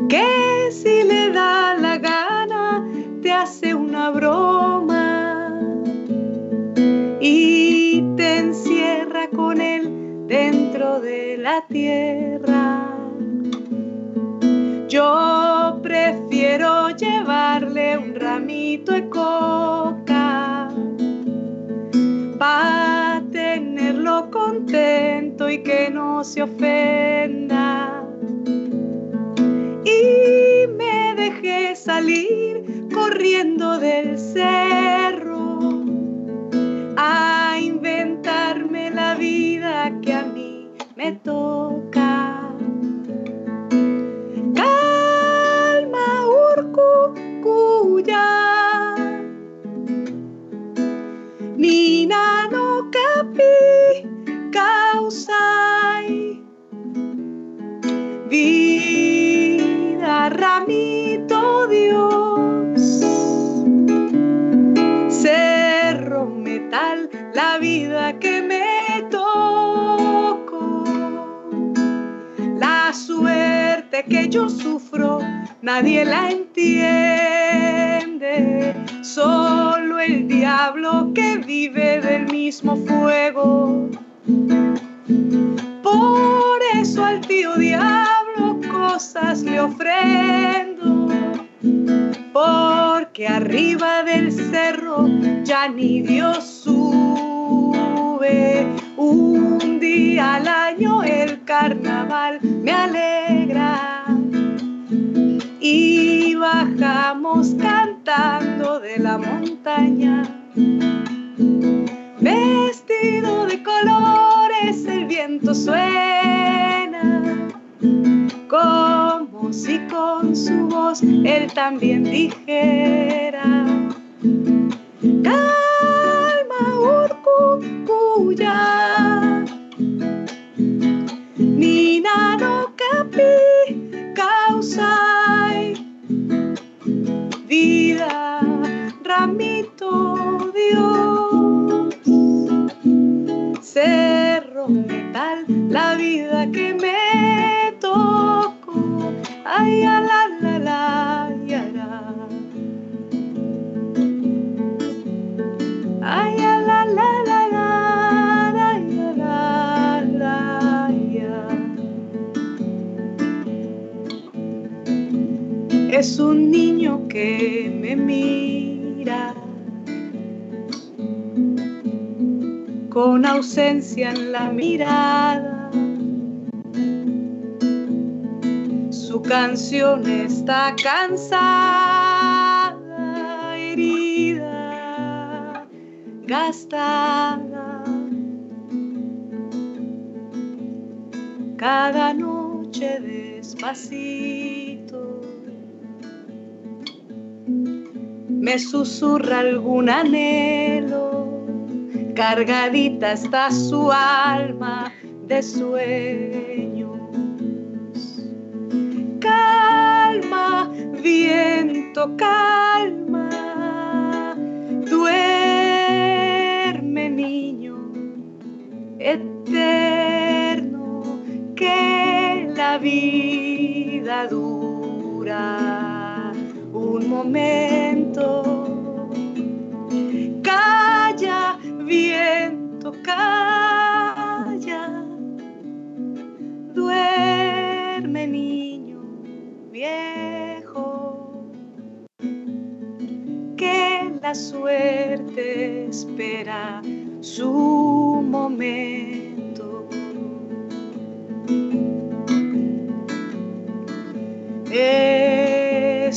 Que si le da la gana, te hace una broma. Y te encierra con él dentro de la tierra. Yo prefiero llevarle un ramito de coca para tenerlo contento y que no se ofenda. Y me dejé salir corriendo del cerro a inventarme la vida que a mí me toca. Nina no capi causai vida ramito Dios. Cerro metal la vida que me tocó. La suerte que yo sufro nadie la entiende, solo el diablo que vive del mismo fuego. Por eso al tío diablo cosas le ofrendo, porque arriba del cerro ya ni Dios sube. Un día al año el carnaval me alegra y bajamos cantando de la montaña. Vestido de colores el viento suena, como si con su voz él también dijera, calma Urco vida. Nina no capi causai vida, ramito Dios. Cerro metal, la vida que me tocó. Ay, a la, Un niño que me mira con ausencia en la mirada. Su canción está cansada, herida, gastada. Cada noche despacito me susurra algún anhelo, cargadita está su alma de sueños. Calma, viento, calma, duerme niño eterno, que la vida dura un momento. Calla, viento, calla. Duerme, niño viejo. Que la suerte espera su momento.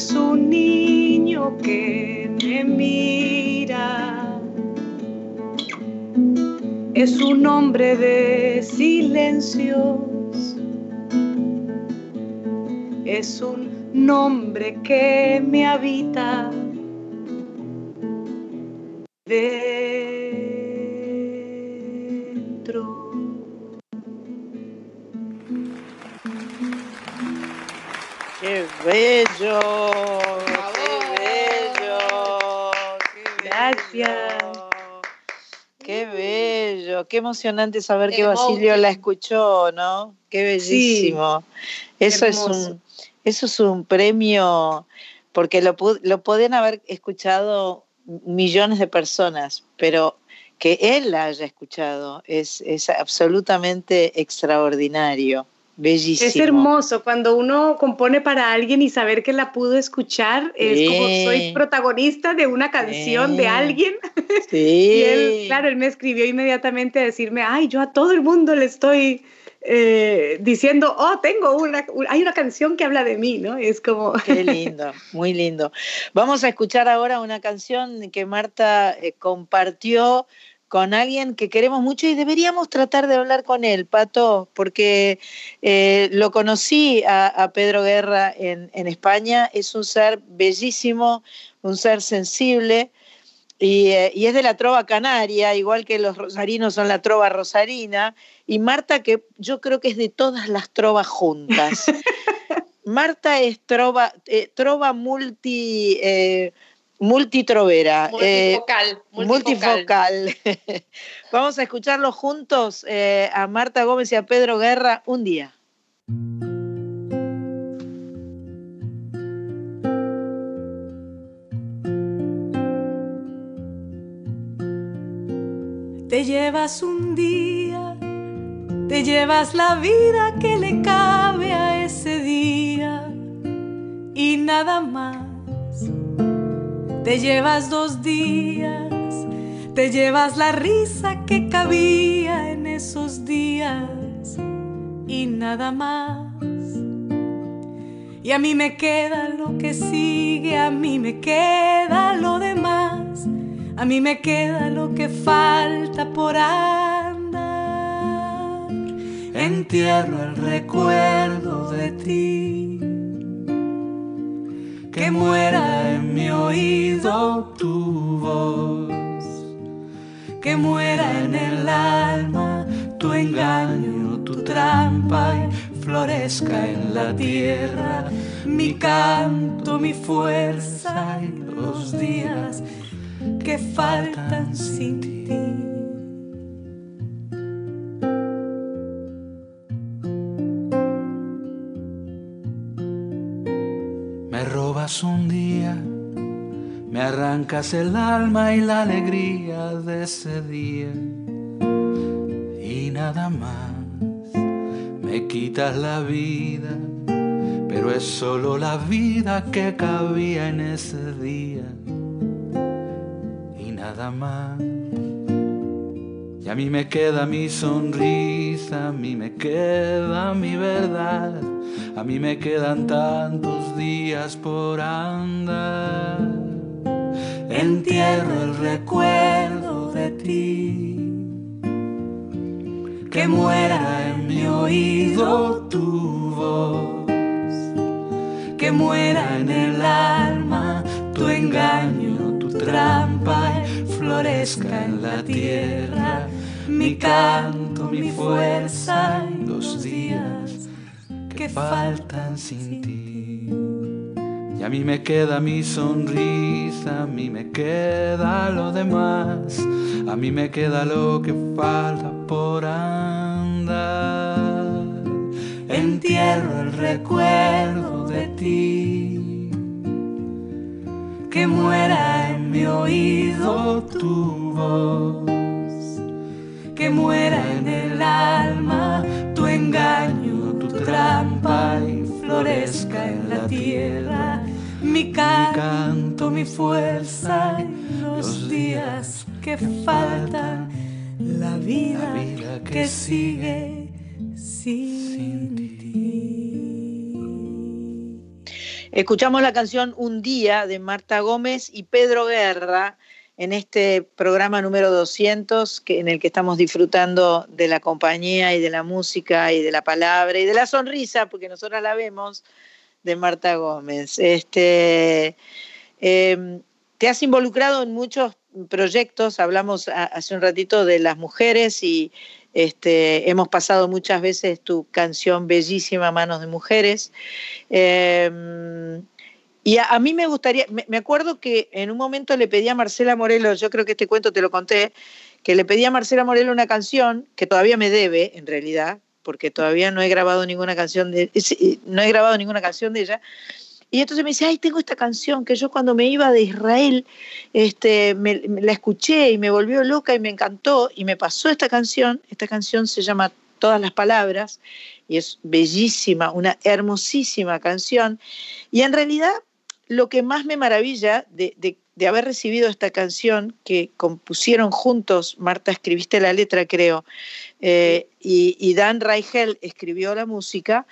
Es un niño que me mira. Es un hombre de silencios. Es un nombre que me habita. ¡Qué bello! ¡Qué bello! ¡Qué Gracias. bello! ¡Qué bello! Qué emocionante saber Qué que Basilio la escuchó, ¿no? ¡Qué bellísimo! eso, es un, eso es un premio, porque lo, lo pueden haber escuchado millones de personas, pero que él la haya escuchado es, es absolutamente extraordinario. Bellísimo. Es hermoso cuando uno compone para alguien y saber que la pudo escuchar. Es como soy protagonista de una canción de alguien. [LAUGHS] Sí. Y él, claro, él me escribió inmediatamente a decirme, ay, yo a todo el mundo le estoy eh, diciendo, oh, tengo una, un- hay una canción que habla de mí, ¿no? Es como... [LAUGHS] Qué lindo, muy lindo. Vamos a escuchar ahora una canción que Marta eh, compartió con alguien que queremos mucho y deberíamos tratar de hablar con él, Pato, porque eh, lo conocí a, a Pedro Guerra en, en España, es un ser bellísimo, un ser sensible. Y, eh, y es de la trova canaria, igual que los rosarinos son la trova rosarina, y Marta, que yo creo que es de todas las trovas juntas. [LAUGHS] Marta es trova, eh, trova multi, multitrovera. eh, Multifocal. multifocal. multifocal. [LAUGHS] Vamos a escucharlo juntos eh, a Marta Gómez y a Pedro Guerra un día. Te llevas un día, te llevas la vida que le cabe a ese día y nada más. Te llevas dos días, te llevas la risa que cabía en esos días y nada más. Y a mí me queda lo que sigue, a mí me queda lo demás. A mí me queda lo que falta por andar. Entierro el recuerdo de ti. Que muera en mi oído tu voz. que muera en el alma tu engaño, tu trampa y florezca en la tierra mi canto, mi fuerza y los días que faltan sin ti. Un día, me arrancas el alma y la alegría de ese día y nada más. Me quitas la vida, pero es solo la vida que cabía en ese día y nada más. Y a mí me queda mi sonrisa, a mí me queda mi verdad, a mí me quedan tantos días por andar. Entierro el recuerdo de ti, que muera en mi oído tu voz, que muera en el alma tu engaño, tu trampa, florezca en la tierra mi canto, mi fuerza y los días que faltan sin ti. Y a mí me queda mi sonrisa, a mí me queda lo demás, a mí me queda lo que falta por andar. Entierro el recuerdo de ti, que muera en mi oído tu voz, que muera en el alma florezca en la tierra mi canto, mi fuerza y los días que faltan, la vida, que sigue sin ti. Escuchamos la canción Un día de Marta Gómez y Pedro Guerra en este programa número 200 que, en el que estamos disfrutando de la compañía y de la música y de la palabra y de la sonrisa, porque nosotras la vemos, de Marta Gómez. Este, eh, te has involucrado en muchos proyectos, hablamos hace un ratito de las mujeres y este, hemos pasado muchas veces tu canción bellísima Manos de Mujeres. Eh, y a, mí me gustaría, me, acuerdo que en un momento le pedí a Marcela Morelos, yo creo que este cuento te lo conté, que le pedí a Marcela Morelos una canción que todavía me debe, en realidad, porque todavía no he grabado ninguna canción de, no he grabado ninguna canción de ella. Y entonces me dice, ay, tengo esta canción que yo cuando me iba de Israel, este, me la escuché y me volvió loca y me encantó y me pasó esta canción. Esta canción se llama Todas las Palabras y es bellísima, una hermosísima canción. Y en realidad lo que más me maravilla de, haber recibido esta canción que compusieron juntos, Marta escribiste la letra creo, eh, y, Dan Reichel escribió la música,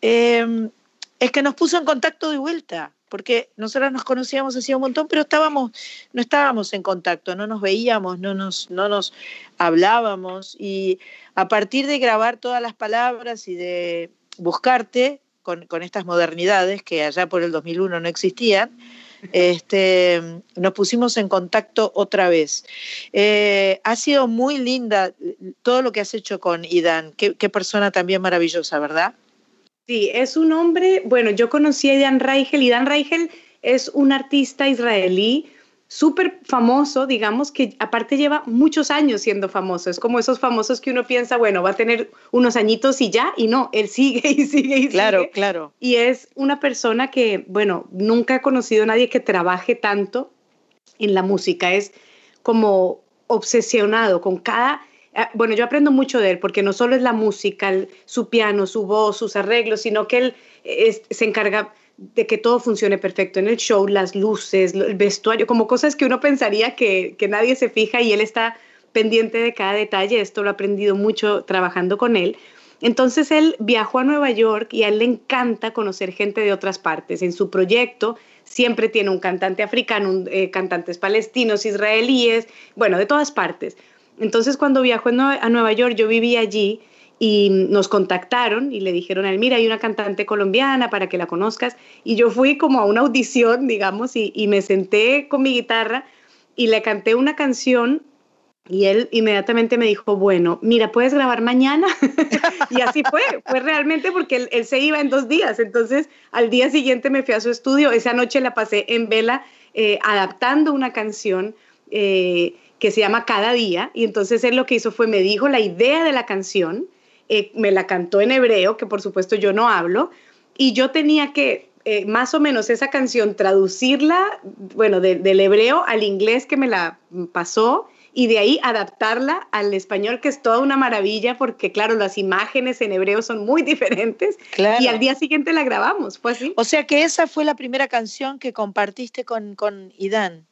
eh, es que nos puso en contacto de vuelta, porque nosotros nos conocíamos hacía un montón, pero no estábamos en contacto, no nos veíamos, no nos, no nos hablábamos, y a partir de grabar todas las palabras y de buscarte, con, estas modernidades que allá por el 2001 no existían, este, nos pusimos en contacto otra vez. Eh, ha sido muy linda todo lo que has hecho con Idan, qué, qué, persona también maravillosa, ¿verdad? Sí, es un hombre, bueno, yo conocí a Idan Reichel, Idan Reichel es un artista israelí súper famoso, digamos, que aparte lleva muchos años siendo famoso. Es como esos famosos que uno piensa, bueno, va a tener unos añitos y ya, y no, él sigue y sigue y claro, sigue. Claro, claro. Y es una persona que, bueno, nunca he conocido a nadie que trabaje tanto en la música. Es como obsesionado con cada... Bueno, yo aprendo mucho de él porque no solo es la música, el, su piano, su voz, sus arreglos, sino que él es, se encarga de que todo funcione perfecto en el show, las luces, el vestuario, como cosas que uno pensaría que, que, nadie se fija y él está pendiente de cada detalle. Esto lo he aprendido mucho trabajando con él. Entonces él viajó a Nueva York y a él le encanta conocer gente de otras partes. En su proyecto siempre tiene un cantante africano, eh, cantantes palestinos, israelíes, bueno, de todas partes. Entonces cuando viajó a Nueva York, yo viví allí y nos contactaron y le dijeron a él, mira, hay una cantante colombiana para que la conozcas. Y yo fui como a una audición, digamos, y, y me senté con mi guitarra y le canté una canción Y él inmediatamente me dijo, bueno, mira, puedes grabar mañana. [LAUGHS] y así fue, fue realmente porque él, se iba en dos días. Entonces, al día siguiente me fui a su estudio. Esa noche la pasé en vela eh, adaptando una canción eh, que se llama Cada Día. Y entonces él lo que hizo fue, me dijo la idea de la canción, eh, me la cantó en hebreo, que por supuesto yo no hablo, y yo tenía que más o menos esa canción traducirla, bueno, del hebreo al inglés que me la pasó y de ahí adaptarla al español, que es toda una maravilla, porque claro, las imágenes en hebreo son muy diferentes. Y al día siguiente la grabamos, fue así. O sea que esa fue la primera canción que compartiste con, con Idan.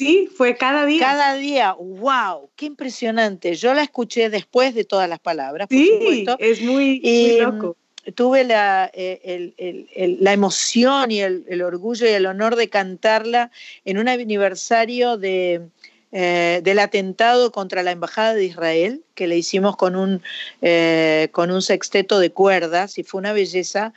Sí, fue cada día. Cada día, wow, qué impresionante. Yo la escuché después de todas las palabras. sí, es muy, y, loco. Tuve la, eh, la emoción y el, orgullo y el honor de cantarla en un aniversario de, eh, del atentado contra la Embajada de Israel, que le hicimos con un, eh, con un sexteto de cuerdas y fue una belleza.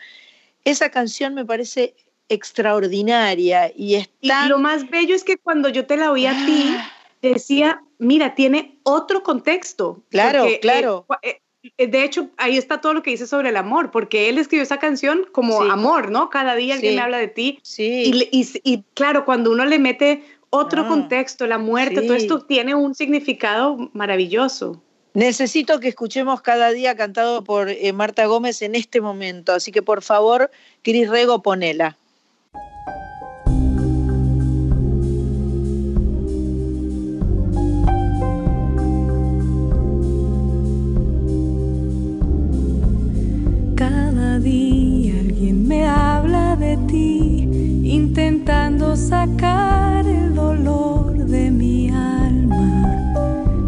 Esa canción me parece extraordinaria y está... lo más bello es que cuando yo te la oí a ti, ah. decía, mira, tiene otro contexto. Claro, eh, claro. de hecho, ahí está todo lo que dice sobre el amor, porque él escribió esa canción como amor, ¿no? Cada día alguien me habla de ti. Sí. Y, y, claro, cuando uno le mete otro ah, contexto, la muerte, todo esto tiene un significado maravilloso. Necesito que escuchemos cada día cantado por eh, Marta Gómez en este momento, así que por favor, Cris Rego, ponela. Intentando sacar de mi alma.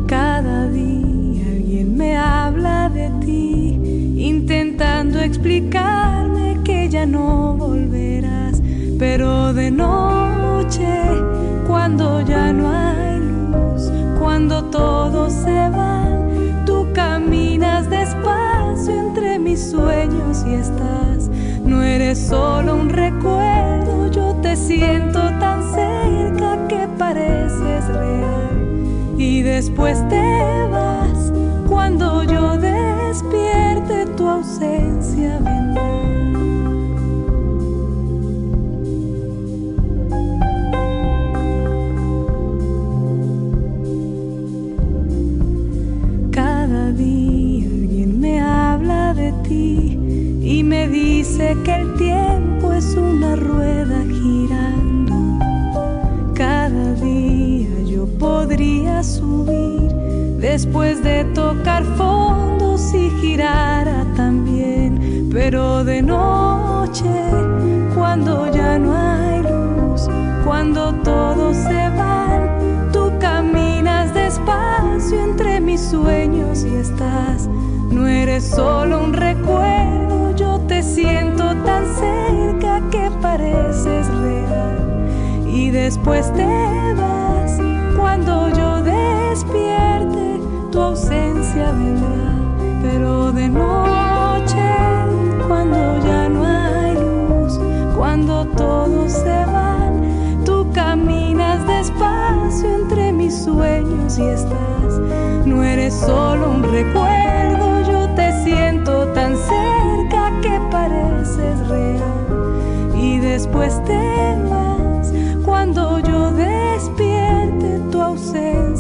Cada día alguien me habla de ti, intentando explicarme que ya no volverás. Pero de noche, cuando ya no hay luz, cuando todos se van, tú caminas despacio entre mis sueños y estás. No eres solo un recuerdo, siento tan cerca pareces real y después te vas cuando yo despierte tu ausencia vendrá. Cada día alguien me habla de ti y me dice que el tiempo es una rueda subir después de tocar fondo si girara también, pero de noche, cuando ya no hay luz, cuando todos se van, tú caminas despacio entre mis sueños y estás, no eres solo un recuerdo, yo te siento tan cerca que pareces real. Y después te vas cuando yo despierte, tu ausencia vendrá, pero de noche, cuando ya no hay luz, cuando todos se van, tú caminas despacio entre mis sueños y estás. No eres solo un recuerdo, yo te siento tan cerca que pareces real. Y después te vas cuando yo ausencia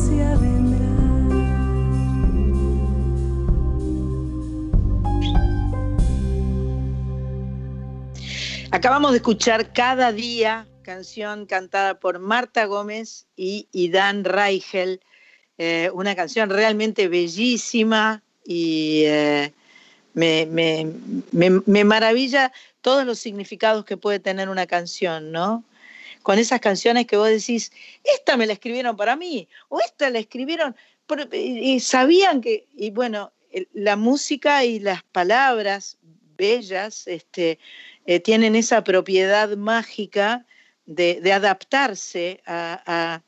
Acabamos de escuchar cada día canción cantada por Marta Gómez y, Dan Reichel, eh, una canción realmente bellísima y eh, me, me, maravilla todos los significados que puede tener una canción, ¿no? con esas canciones que vos decís, esta me la escribieron para mí, o esta la escribieron, y sabían que, y bueno, la música y las palabras bellas este, eh, tienen esa propiedad mágica de, adaptarse a,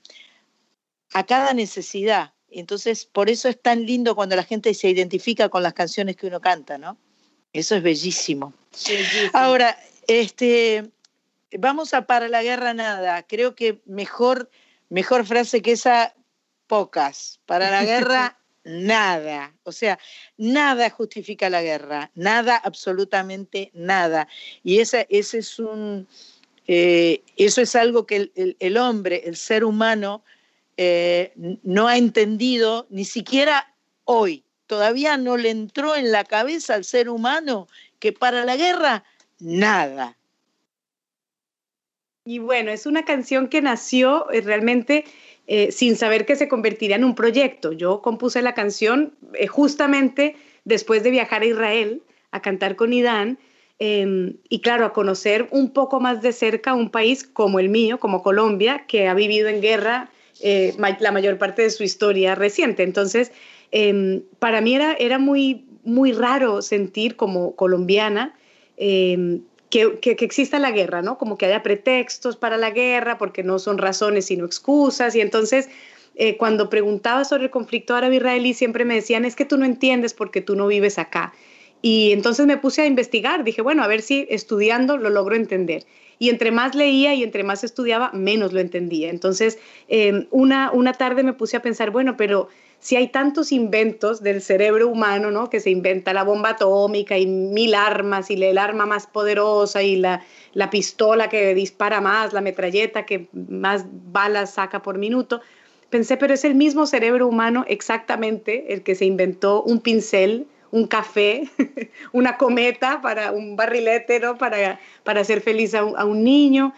a, cada necesidad. Entonces, por eso es tan lindo cuando la gente se identifica con las canciones que uno canta, ¿no? Eso es bellísimo. Ahora, este, vamos a para la guerra nada. Creo que mejor, mejor frase que esa pocas. Para la [LAUGHS] guerra, nada. O sea, nada justifica la guerra, nada, absolutamente nada. Y ese, ese es un, eh, eso es algo que el, hombre, el ser humano, eh, no ha entendido ni siquiera hoy. Todavía no le entró en la cabeza al ser humano que para la guerra, nada. Y bueno, es una canción que nació eh, realmente eh, sin saber que se convertiría en un proyecto. Yo compuse la canción eh, justamente después de viajar a Israel a cantar con Idán em, y claro, a conocer un poco más de cerca un país como el mío, como Colombia, que ha vivido en guerra la mayor parte de su historia reciente. Entonces, em, para mí era, era muy, muy raro sentir como colombiana em, que, exista la guerra, ¿no? Como que haya pretextos para la guerra, porque no son razones sino excusas. Y entonces, eh, cuando preguntaba sobre el conflicto árabe-israelí, siempre me decían, es que tú no entiendes porque tú no vives acá. Y entonces me puse a investigar, dije, bueno, a ver si estudiando lo logro entender. Y entre más leía y entre más estudiaba, menos lo entendía. Entonces, em, una, una tarde me puse a pensar, bueno, pero si hay tantos inventos del cerebro humano, ¿no? Que se inventa la bomba atómica y mil armas y el arma más poderosa y la, la pistola que dispara más, la metralleta que más balas saca por minuto. Pensé, pero es el mismo cerebro humano exactamente el que se inventó un pincel, un café, [LAUGHS] una cometa para un barrilete, ¿no? Para, para hacer feliz a un niño.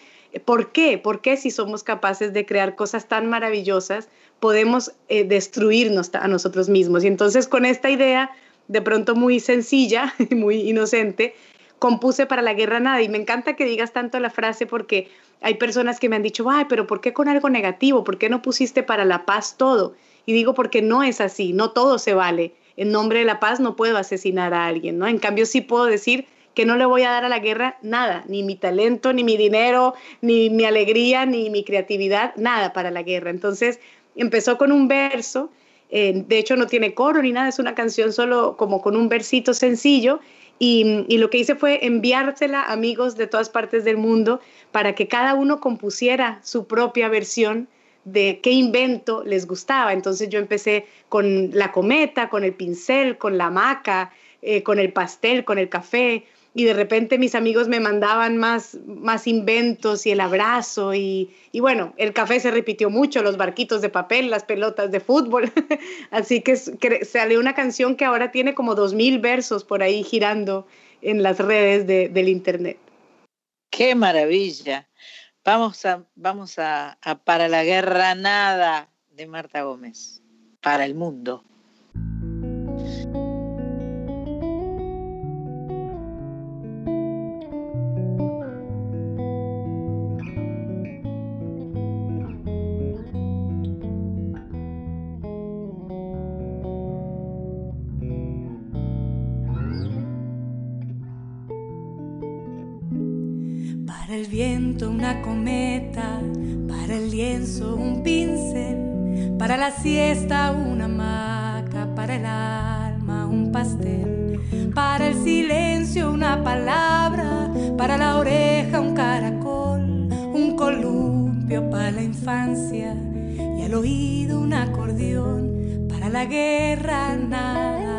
¿Por qué? ¿Por qué si somos capaces de crear cosas tan maravillosas? Podemos eh, destruirnos a nosotros mismos. Y entonces con esta idea, de pronto muy sencilla, [LAUGHS] muy inocente, compuse para la guerra nada. Y me encanta que digas tanto la frase porque hay personas que me han dicho, ay, pero ¿por qué con algo negativo? ¿Por qué no pusiste para la paz todo? Y digo, porque no es así, no todo se vale. En nombre de la paz no puedo asesinar a alguien, ¿no? En cambio sí puedo decir que no le voy a dar a la guerra nada, ni mi talento, ni mi dinero, ni mi alegría, ni mi creatividad, nada para la guerra. Entonces, empezó con un verso, eh, de hecho no tiene coro ni nada, es una canción solo como con un versito sencillo. Y, lo que hice fue enviársela a amigos de todas partes del mundo para que cada uno compusiera su propia versión de qué invento les gustaba. Entonces yo empecé con la cometa, con el pincel, con la hamaca, eh, con el pastel, con el café y de repente mis amigos me mandaban más, más inventos y el abrazo y, y, bueno, el café se repitió mucho, los barquitos de papel, las pelotas de fútbol, [LAUGHS] así que, salió una canción que ahora tiene como dos mil versos por ahí girando en las redes de, del internet. ¡Qué maravilla! Vamos a, vamos a Para la Guerra Nada de Marta Gómez, para el mundo. Una cometa, para el lienzo un pincel, para la siesta una hamaca, para el alma un pastel, para el silencio una palabra, para la oreja un caracol, un columpio para la infancia y al oído un acordeón, para la guerra nada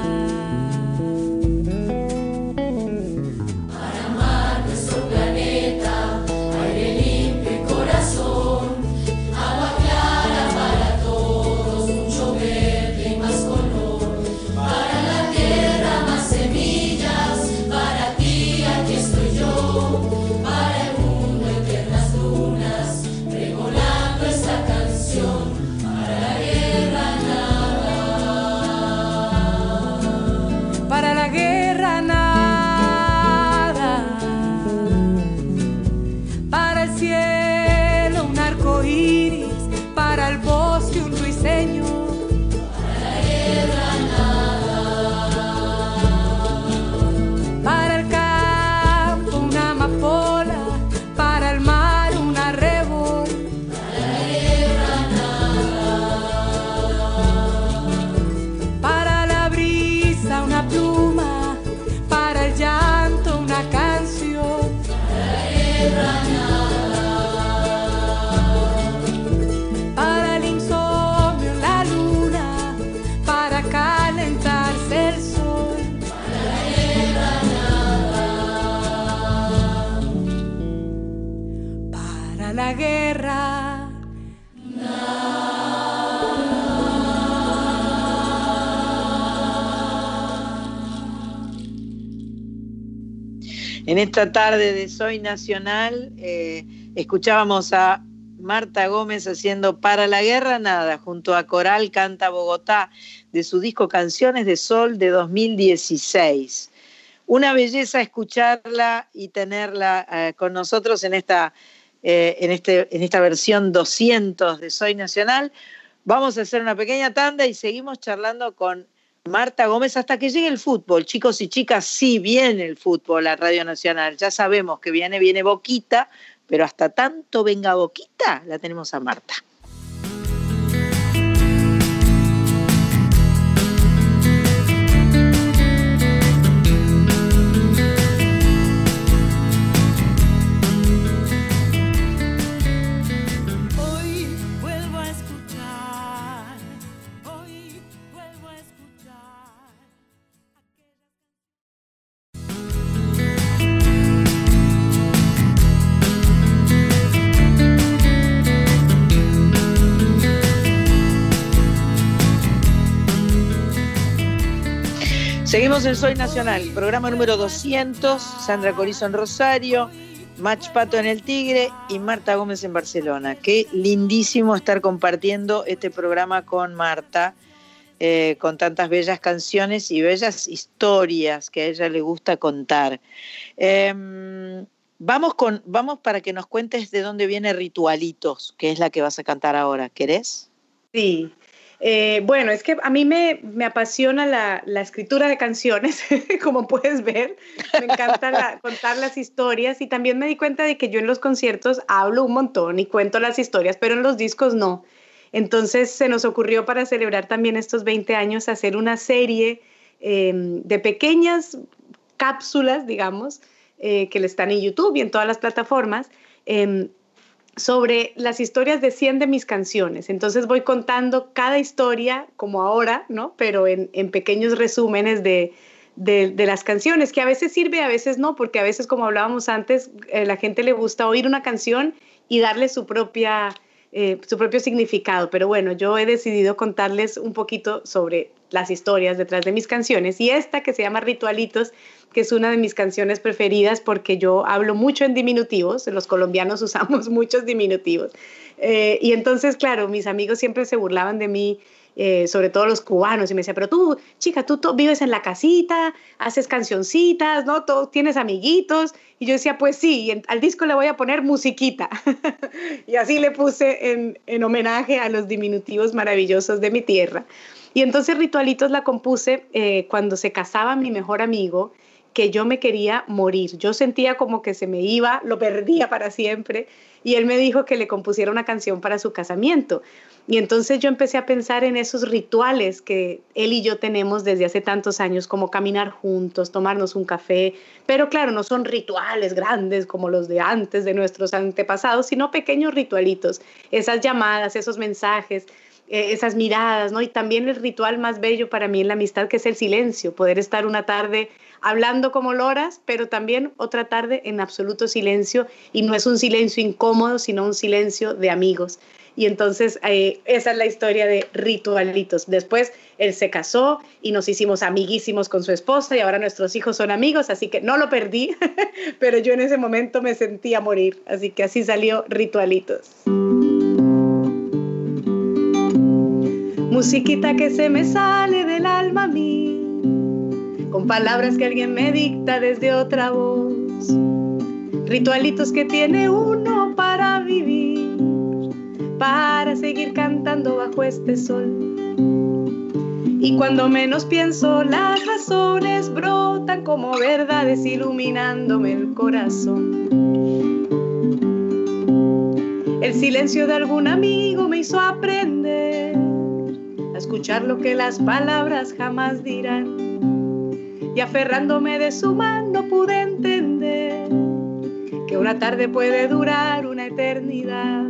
Esta tarde de Soy Nacional eh, escuchábamos a Marta Gómez haciendo Para la Guerra Nada, junto a Coral Canta Bogotá, de su disco Canciones de Sol de 2016. Una belleza escucharla y tenerla eh, con nosotros en esta, eh, en, este, en esta versión 200 de Soy Nacional. Vamos a hacer una pequeña tanda y seguimos charlando con Marta Gómez hasta que llegue el fútbol. Chicos y chicas, sí viene el fútbol a Radio Nacional. Ya sabemos que viene, viene Boquita, pero hasta tanto venga Boquita, la tenemos a Marta. Seguimos en Soy Nacional, programa número 200, Sandra Corizo en Rosario, Mach Pato en El Tigre y Marta Gómez en Barcelona. Qué lindísimo estar compartiendo este programa con Marta, eh, con tantas bellas canciones y bellas historias que a ella le gusta contar. Em, vamos, con, vamos para que nos cuentes de dónde viene Ritualitos, que es la que vas a cantar ahora. ¿Querés? Sí, eh, bueno, es que a mí me, me apasiona la, la, escritura de canciones, [LAUGHS] como puedes ver. Me encanta [LAUGHS] contar las historias y también me di cuenta de que yo en los conciertos hablo un montón y cuento las historias, pero en los discos no. Entonces se nos ocurrió para celebrar también estos 20 años hacer una serie em, de pequeñas cápsulas, digamos, eh, que le están en YouTube y en todas las plataformas, em, sobre las historias de 100 de mis canciones. Entonces voy contando cada historia como ahora, ¿no? Pero en, pequeños resúmenes de, las canciones, que a veces sirve, a veces no, porque a veces, como hablábamos antes, eh, la gente le gusta oír una canción y darle su propia eh, su propio significado. Pero bueno, yo he decidido contarles un poquito sobre las historias detrás de mis canciones y esta que se llama Ritualitos, que es una de mis canciones preferidas porque yo hablo mucho en diminutivos, los colombianos [LAUGHS] usamos muchos diminutivos. Eh, y entonces, claro, mis amigos siempre se burlaban de mí eh, sobre todo los cubanos, y me decía, pero tú, chica, tú, vives en la casita, haces cancioncitas, ¿no? Tú tienes amiguitos. Y yo decía, pues sí, y al disco le voy a poner musiquita. [LAUGHS] y así le puse en, en homenaje a los diminutivos maravillosos de mi tierra. Y entonces Ritualitos la compuse eh, cuando se casaba mi mejor amigo que yo me quería morir. Yo sentía como que se me iba, lo perdía para siempre. Y él me dijo que le compusiera una canción para su casamiento. Y entonces yo empecé a pensar en esos rituales que él y yo tenemos desde hace tantos años, como caminar juntos, tomarnos un café. Pero claro, no son rituales grandes como los de antes de nuestros antepasados, sino pequeños ritualitos. Esas llamadas, esos mensajes, eh, esas miradas, ¿no? Y también el ritual más bello para mí en la amistad, que es el silencio, poder estar una tarde hablando como loras, pero también otra tarde en absoluto silencio y no es un silencio incómodo, sino un silencio de amigos. Y entonces eh, esa es la historia de Ritualitos. Después él se casó y nos hicimos amiguísimos con su esposa y ahora nuestros hijos son amigos, así que no lo perdí, [LAUGHS] pero yo en ese momento me sentía morir, así que así salió Ritualitos. Musiquita que se me sale del alma a mí con palabras que alguien me dicta desde otra voz, ritualitos que tiene uno para vivir, para seguir cantando bajo este sol. Y cuando menos pienso, las razones brotan como verdades iluminándome el corazón. El silencio de algún amigo me hizo aprender a escuchar lo que las palabras jamás dirán y aferrándome de su mano pude entender que una tarde puede durar una eternidad.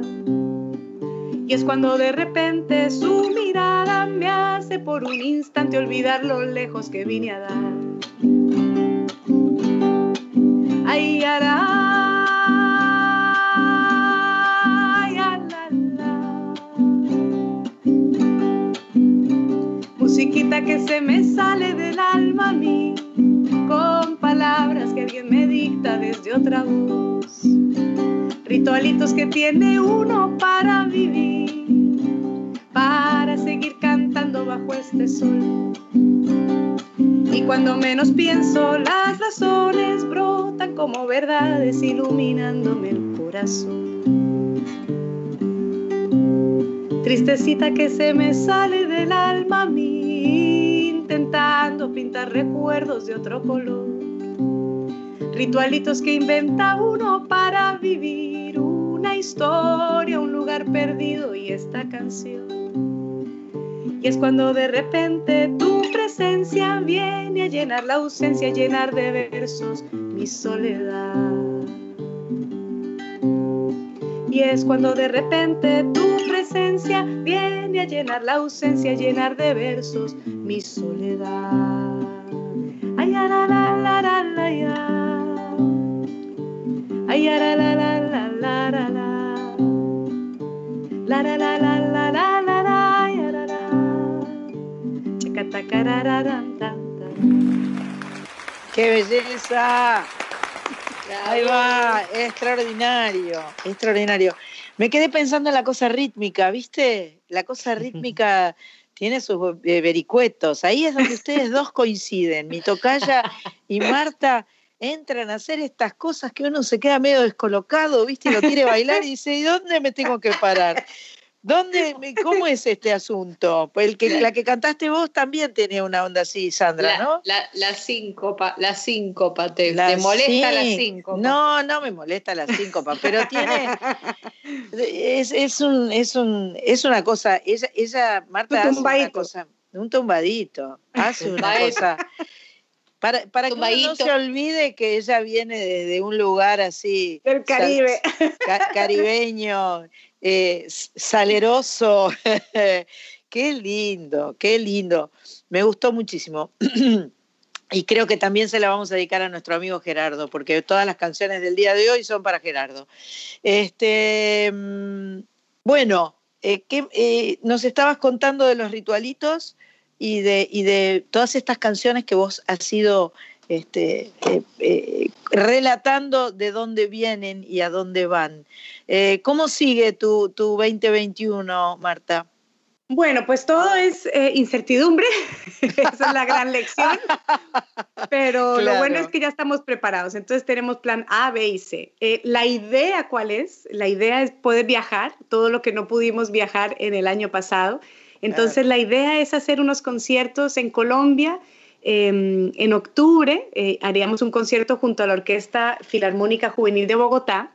Y es cuando de repente su mirada me hace por un instante olvidar lo lejos que vine a dar. Ay, hará. musiquita que se me sale del alma a otra voz. Ritualitos que tiene uno para vivir, para seguir cantando bajo este sol. Y cuando menos pienso, las razones brotan como verdades iluminándome el corazón. Tristecita que se me sale del alma a mí, intentando pintar recuerdos de otro color. Ritualitos que inventa uno para vivir una historia, un lugar perdido y esta canción. Y es cuando de repente tu presencia viene a llenar la ausencia, a llenar de versos mi soledad. Y es cuando de repente tu presencia viene a llenar la ausencia, a llenar de versos mi soledad. Ay, la, la, la, la, la. Ay, la, la, la, la, la, la, la. La, la, la, la, la, la, la, la. ¡Qué belleza! Ahí va, extraordinario, extraordinario. Me quedé pensando en la cosa rítmica, ¿viste? La cosa [LAUGHS] rítmica tiene sus eh, vericuetos. Ahí es donde ustedes dos coinciden. Mi tocaya y Marta entran a hacer estas cosas que uno se queda medio descolocado, ¿viste? Y lo quiere bailar y dice, ¿y dónde me tengo que parar? ¿Dónde, ¿Cómo es este asunto? Pues el que, la que cantaste vos también tenía una onda así, Sandra, La, ¿no? la, la síncopa, la síncopa, te, La te molesta la cin- síncopa. No, no me molesta la síncopa, pero tiene. Es, es, un, es, un, es una cosa. Ella, ella Marta, Un hace una cosa. Un tumbadito. Hace una cosa. Para, para que uno no se olvide que ella viene desde un lugar así. Del Caribe. sal- ca- caribeño, eh, saleroso. [LAUGHS] qué lindo, qué lindo. Me gustó muchísimo. [CLEARS THROAT] Y creo que también se la vamos a dedicar a nuestro amigo Gerardo, porque todas las canciones del día de hoy son para Gerardo. Este, mm, bueno, eh, ¿qué, eh, nos estabas contando de los ritualitos y de, y de todas estas canciones que vos has ido este, eh, eh, relatando de dónde vienen y a dónde van. Eh, ¿Cómo sigue tu, tu 2021, Marta? Bueno, pues todo es eh, incertidumbre, [LAUGHS] esa es la gran lección, pero lo bueno es que ya estamos preparados, entonces tenemos plan A, B y C. Eh, la idea, ¿cuál es? La idea es poder viajar, todo lo que no pudimos viajar en el año pasado. Entonces la idea es hacer unos conciertos en Colombia. eh, en octubre eh, haríamos un concierto junto a la Orquesta Filarmónica Juvenil de Bogotá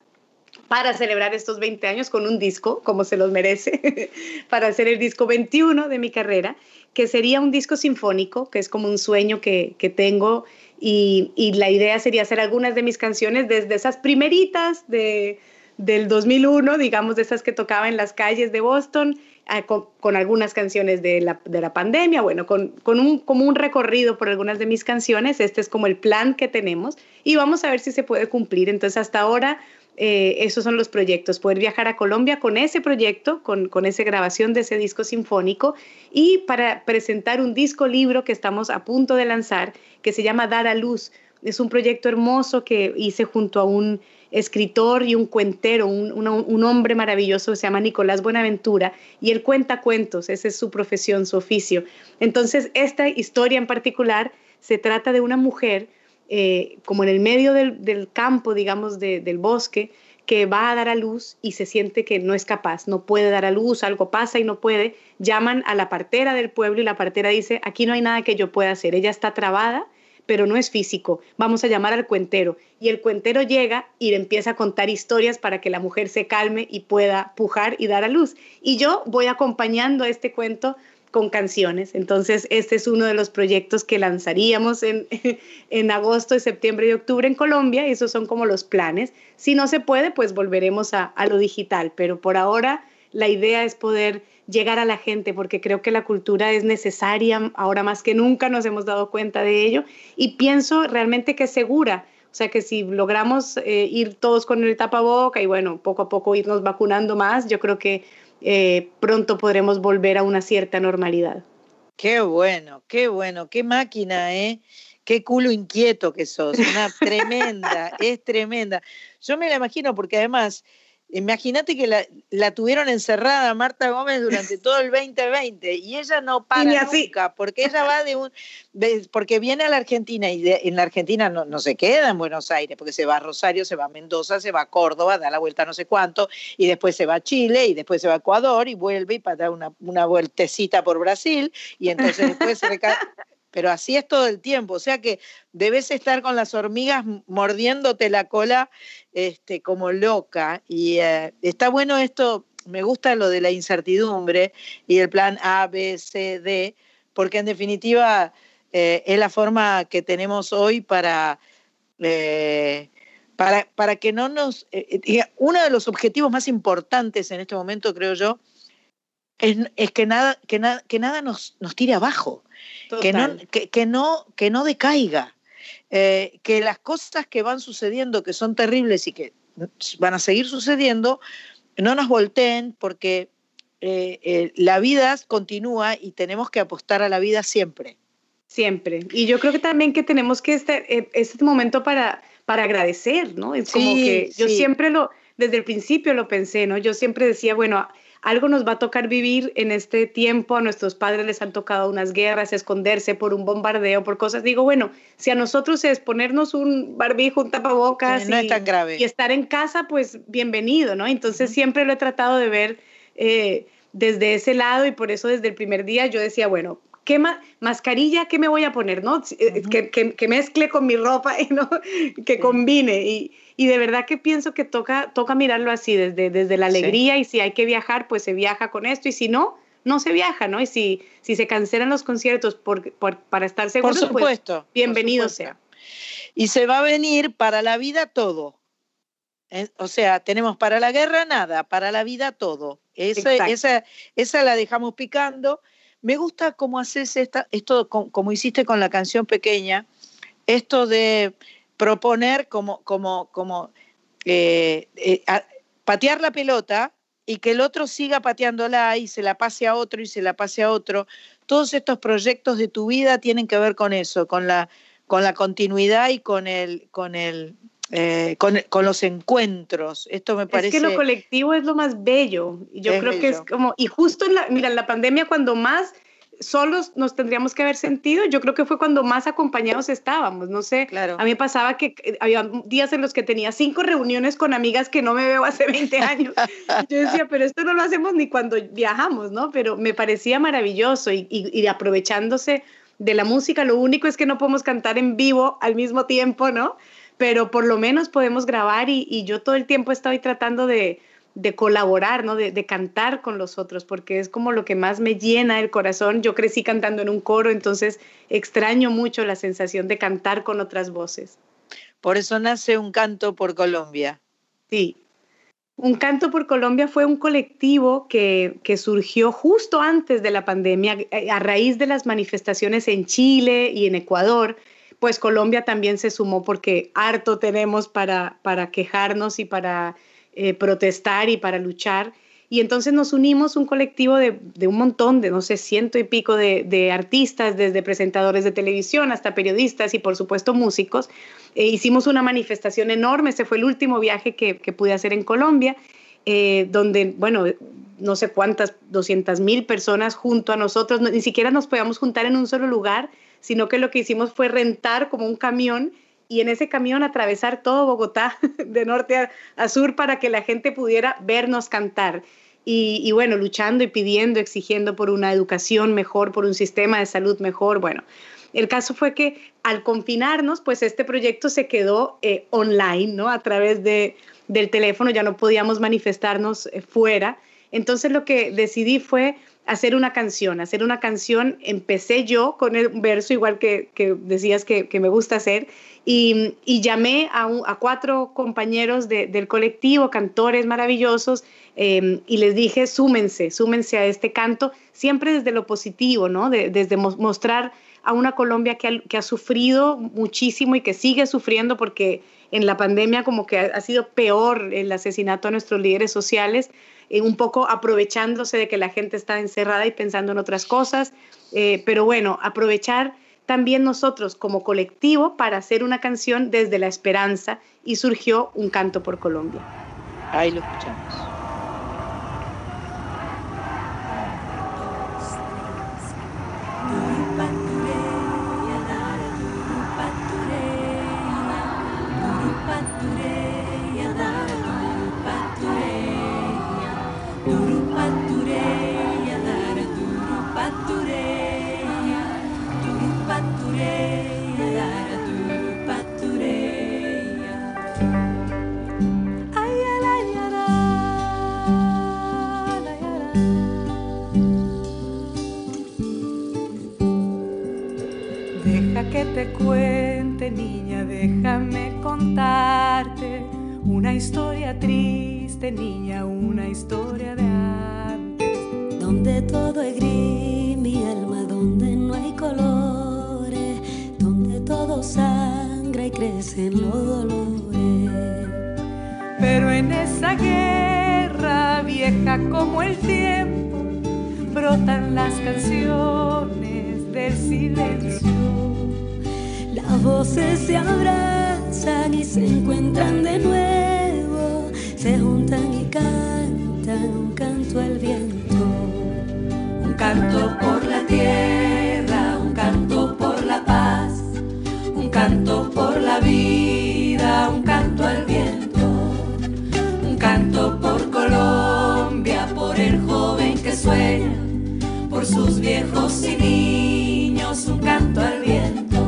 para celebrar estos 20 años con un disco, como se los merece, [LAUGHS] para hacer el disco 21 de mi carrera, que sería un disco sinfónico, que es como un sueño que, que tengo, y, y la idea sería hacer algunas de mis canciones desde esas primeritas de, del 2001, digamos, de esas que tocaba en las calles de Boston, con, con algunas canciones de la, de la pandemia, bueno, con, con un, como un recorrido por algunas de mis canciones, este es como el plan que tenemos, y vamos a ver si se puede cumplir. Entonces, hasta ahora eh, esos son los proyectos, poder viajar a Colombia con ese proyecto, con, con esa grabación de ese disco sinfónico y para presentar un disco libro que estamos a punto de lanzar que se llama Dar a Luz. Es un proyecto hermoso que hice junto a un escritor y un cuentero, un, un hombre maravilloso se llama Nicolás Buenaventura, y él cuenta cuentos, esa es su profesión, su oficio. Entonces, esta historia en particular se trata de una mujer eh, como en el medio del, del campo, digamos, de- del bosque, que va a dar a luz y se siente que no es capaz, no puede dar a luz, algo pasa y no puede, llaman a la partera del pueblo y la partera dice, aquí no hay nada que yo pueda hacer, ella está trabada, pero no es físico, vamos a llamar al cuentero. Y el cuentero llega y le empieza a contar historias para que la mujer se calme y pueda pujar y dar a luz. Y yo voy acompañando a este cuento con canciones. Entonces, este es uno de los proyectos que lanzaríamos en, [LAUGHS] en agosto, septiembre y octubre en Colombia. Y esos son como los planes. Si no se puede, pues volveremos a, a lo digital. Pero por ahora, la idea es poder llegar a la gente, porque creo que la cultura es necesaria, ahora más que nunca nos hemos dado cuenta de ello, y pienso realmente que es segura, o sea que si logramos eh, ir todos con el tapaboca y bueno, poco a poco irnos vacunando más, yo creo que eh, pronto podremos volver a una cierta normalidad. Qué bueno, qué bueno, qué máquina, ¿eh? qué culo inquieto que sos, una tremenda, [LAUGHS] es tremenda. Yo me la imagino porque además Imagínate que la, tuvieron encerrada Marta Gómez durante [LAUGHS] todo el 2020 y ella no para nunca, porque ella va de un, porque viene a la Argentina y en la Argentina no, no, se queda en Buenos Aires, porque se va a Rosario, se va a Mendoza, se va a Córdoba, da la vuelta no sé cuánto, y después se va a Chile, y después se va a Ecuador, y vuelve y para dar una, una vueltecita por Brasil, y entonces después se recae pero así es todo el tiempo, o sea que debes estar con las hormigas mordiéndote la cola este, como loca. Y eh, está bueno esto, me gusta lo de la incertidumbre y el plan A, B, C, D, porque en definitiva eh, es la forma que tenemos hoy para... Eh, para, para, que no nos... uno de los objetivos más importantes en este momento, creo yo, es, que nada, que nada, que nada nos, nos tire abajo que no, que, no, que no decaiga, eh, que las cosas que van sucediendo, que son terribles y que van a seguir sucediendo, no nos volteen porque eh, eh, la vida continúa y tenemos que apostar a la vida siempre. Siempre. Y yo creo que también que tenemos que este, este momento para, para agradecer, ¿no? Es como que yo siempre lo, desde el principio lo pensé, ¿no? Yo siempre decía, bueno, algo nos va a tocar vivir en este tiempo, a nuestros padres les han tocado unas guerras, esconderse por un bombardeo, por cosas. Digo, bueno, si a nosotros es ponernos un barbijo, un tapabocas y, grave. y, estar en casa, pues bienvenido, ¿no? Entonces siempre lo he tratado de ver eh, desde ese lado y por eso desde el primer día yo decía, bueno, ¿qué mascarilla qué me voy a poner? ¿no? Eh, que, que, mezcle con mi ropa y ¿no? [LAUGHS] que combine. Y, y de verdad que pienso que toca, toca mirarlo así, desde, desde la alegría y si hay que viajar, pues se viaja con esto y si no, no se viaja, ¿no? Y si, si se cancelan los conciertos por, para estar seguros, por pues, supuesto, bienvenido sea. Y se va a venir para la vida todo. Eh, o sea, tenemos para la guerra nada, para la vida todo. Esa, esa, esa la dejamos picando. Me gusta cómo haces esta, esto, como hiciste con la canción pequeña, esto de proponer como, como, como eh, eh, patear la pelota y que el otro siga pateándola y se la pase a otro y se la pase a otro. Todos estos proyectos de tu vida tienen que ver con eso, con la, con la continuidad y con el, con el, eh, con, con, los encuentros. Esto me parece. Es que lo colectivo es lo más bello. Yo creo que es como, y justo en la, mira, en la pandemia cuando más solos nos tendríamos que haber sentido, yo creo que fue cuando más acompañados estábamos, no sé, claro. a mí me pasaba que eh, había días en los que tenía cinco reuniones con amigas que no me veo hace 20 años. Yo decía, pero esto no lo hacemos ni cuando viajamos, ¿no? Pero me parecía maravilloso y, y, aprovechándose de la música, lo único es que no podemos cantar en vivo al mismo tiempo, ¿no? Pero por lo menos podemos grabar y, y yo todo el tiempo estoy tratando de de colaborar, ¿no? De, cantar con los otros, porque es como lo que más me llena el corazón. Yo crecí cantando en un coro, entonces extraño mucho la sensación de cantar con otras voces. Por eso nace Un Canto por Colombia. Sí. Un Canto por Colombia fue un colectivo que, que surgió justo antes de la pandemia, eh, a raíz de las manifestaciones en Chile y en Ecuador pues Colombia también se sumó porque harto tenemos para, para quejarnos y para eh, protestar y para luchar. Y entonces nos unimos un colectivo de, un montón, de no sé, ciento y pico de, artistas, desde presentadores de televisión hasta periodistas y por supuesto músicos. E hicimos una manifestación enorme, ese fue el último viaje que, pude hacer en Colombia, eh, donde, bueno, no sé cuántas, 200 mil personas junto a nosotros, ni siquiera nos podíamos juntar en un solo lugar, sino que lo que hicimos fue rentar como un camión y en ese camión atravesar todo Bogotá [LAUGHS] de norte a, sur para que la gente pudiera vernos cantar. Y, bueno, luchando y pidiendo, exigiendo por una educación mejor, por un sistema de salud mejor. Bueno, el caso fue que al confinarnos, pues este proyecto se quedó eh, online, ¿no? A través de, del teléfono, ya no podíamos manifestarnos eh, fuera. Entonces lo que decidí fue hacer una canción, hacer una canción. Empecé yo con el verso, igual que, decías que, me gusta hacer, y, llamé a, cuatro compañeros del colectivo, cantores maravillosos, em, y les dije, súmense, súmense a este canto, siempre desde lo positivo, ¿no? desde mostrar a una Colombia que ha, que ha, sufrido muchísimo y que sigue sufriendo porque en la pandemia como que ha sido peor el asesinato a nuestros líderes sociales eh, un poco aprovechándose de que la gente está encerrada y pensando en otras cosas. Eh, pero bueno, aprovechar también nosotros como colectivo para hacer una canción desde la esperanza y surgió Un canto por Colombia. Ahí lo escuchamos. Que te cuente, niña, déjame contarte una historia triste, niña, una historia de antes. Donde todo es gris, mi alma, donde no hay colores, donde todo sangra y crecen los dolores. Pero en esa guerra vieja como el tiempo, brotan las canciones del silencio voces se abrazan y se encuentran de nuevo, se juntan y cantan un canto al viento. Un canto por la tierra, un canto por la paz, un canto por la vida, un canto al viento. Un canto por Colombia, por el joven que sueña, por sus viejos y niños, un canto al viento.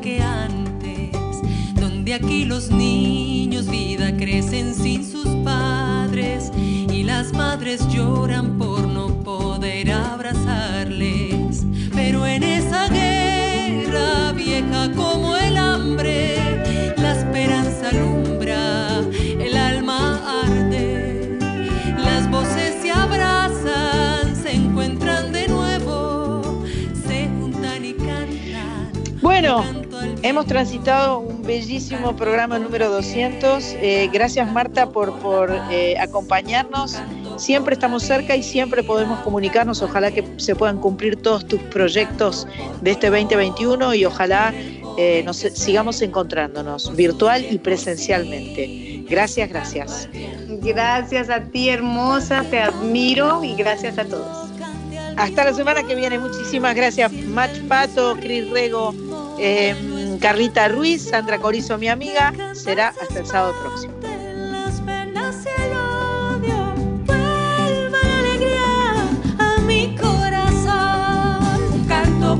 Que antes, donde aquí los niños vida crecen sin sus padres y las madres lloran por no poder abrazarles. Pero en esa guerra vieja como el hambre, hemos transitado un bellísimo programa número 200. Eh, gracias Marta por, por eh, acompañarnos. Siempre estamos cerca y siempre podemos comunicarnos. Ojalá que se puedan cumplir todos tus proyectos de este 2021 y ojalá eh, nos sigamos encontrándonos virtual y presencialmente. Gracias, gracias. Gracias a ti, hermosa, te admiro y gracias a todos. Hasta la semana que viene. Muchísimas gracias, Mach Pato, Cris Rego, eh, Carlita Ruiz, Sandra Corizo, mi amiga. Será hasta el sábado próximo.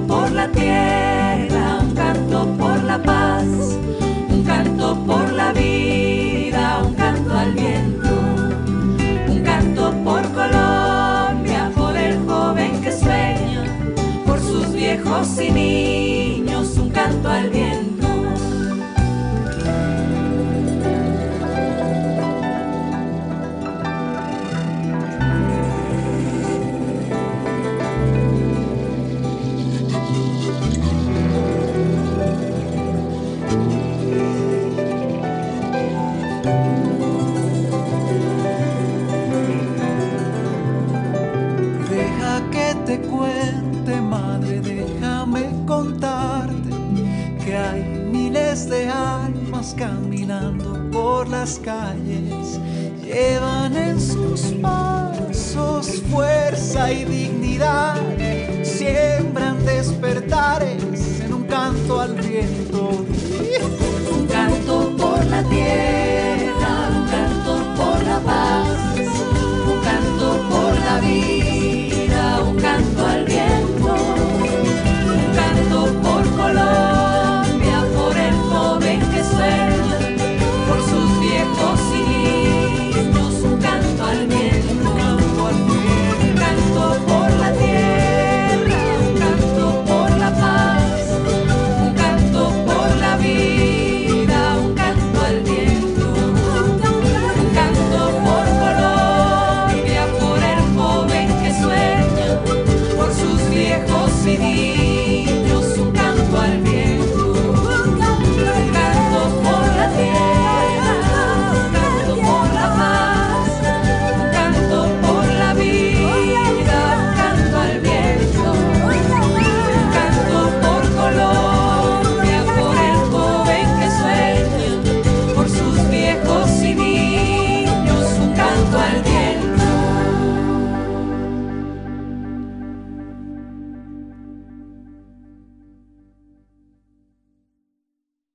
Por la tierra, un canto por la paz, un canto por la vida, un canto al viento, un canto por Colombia, por el joven que sueña, por sus viejos y niños, canto al viento. por las calles llevan en sus pasos fuerza y dignidad, siembran despertares en un canto al viento, un canto por la tierra.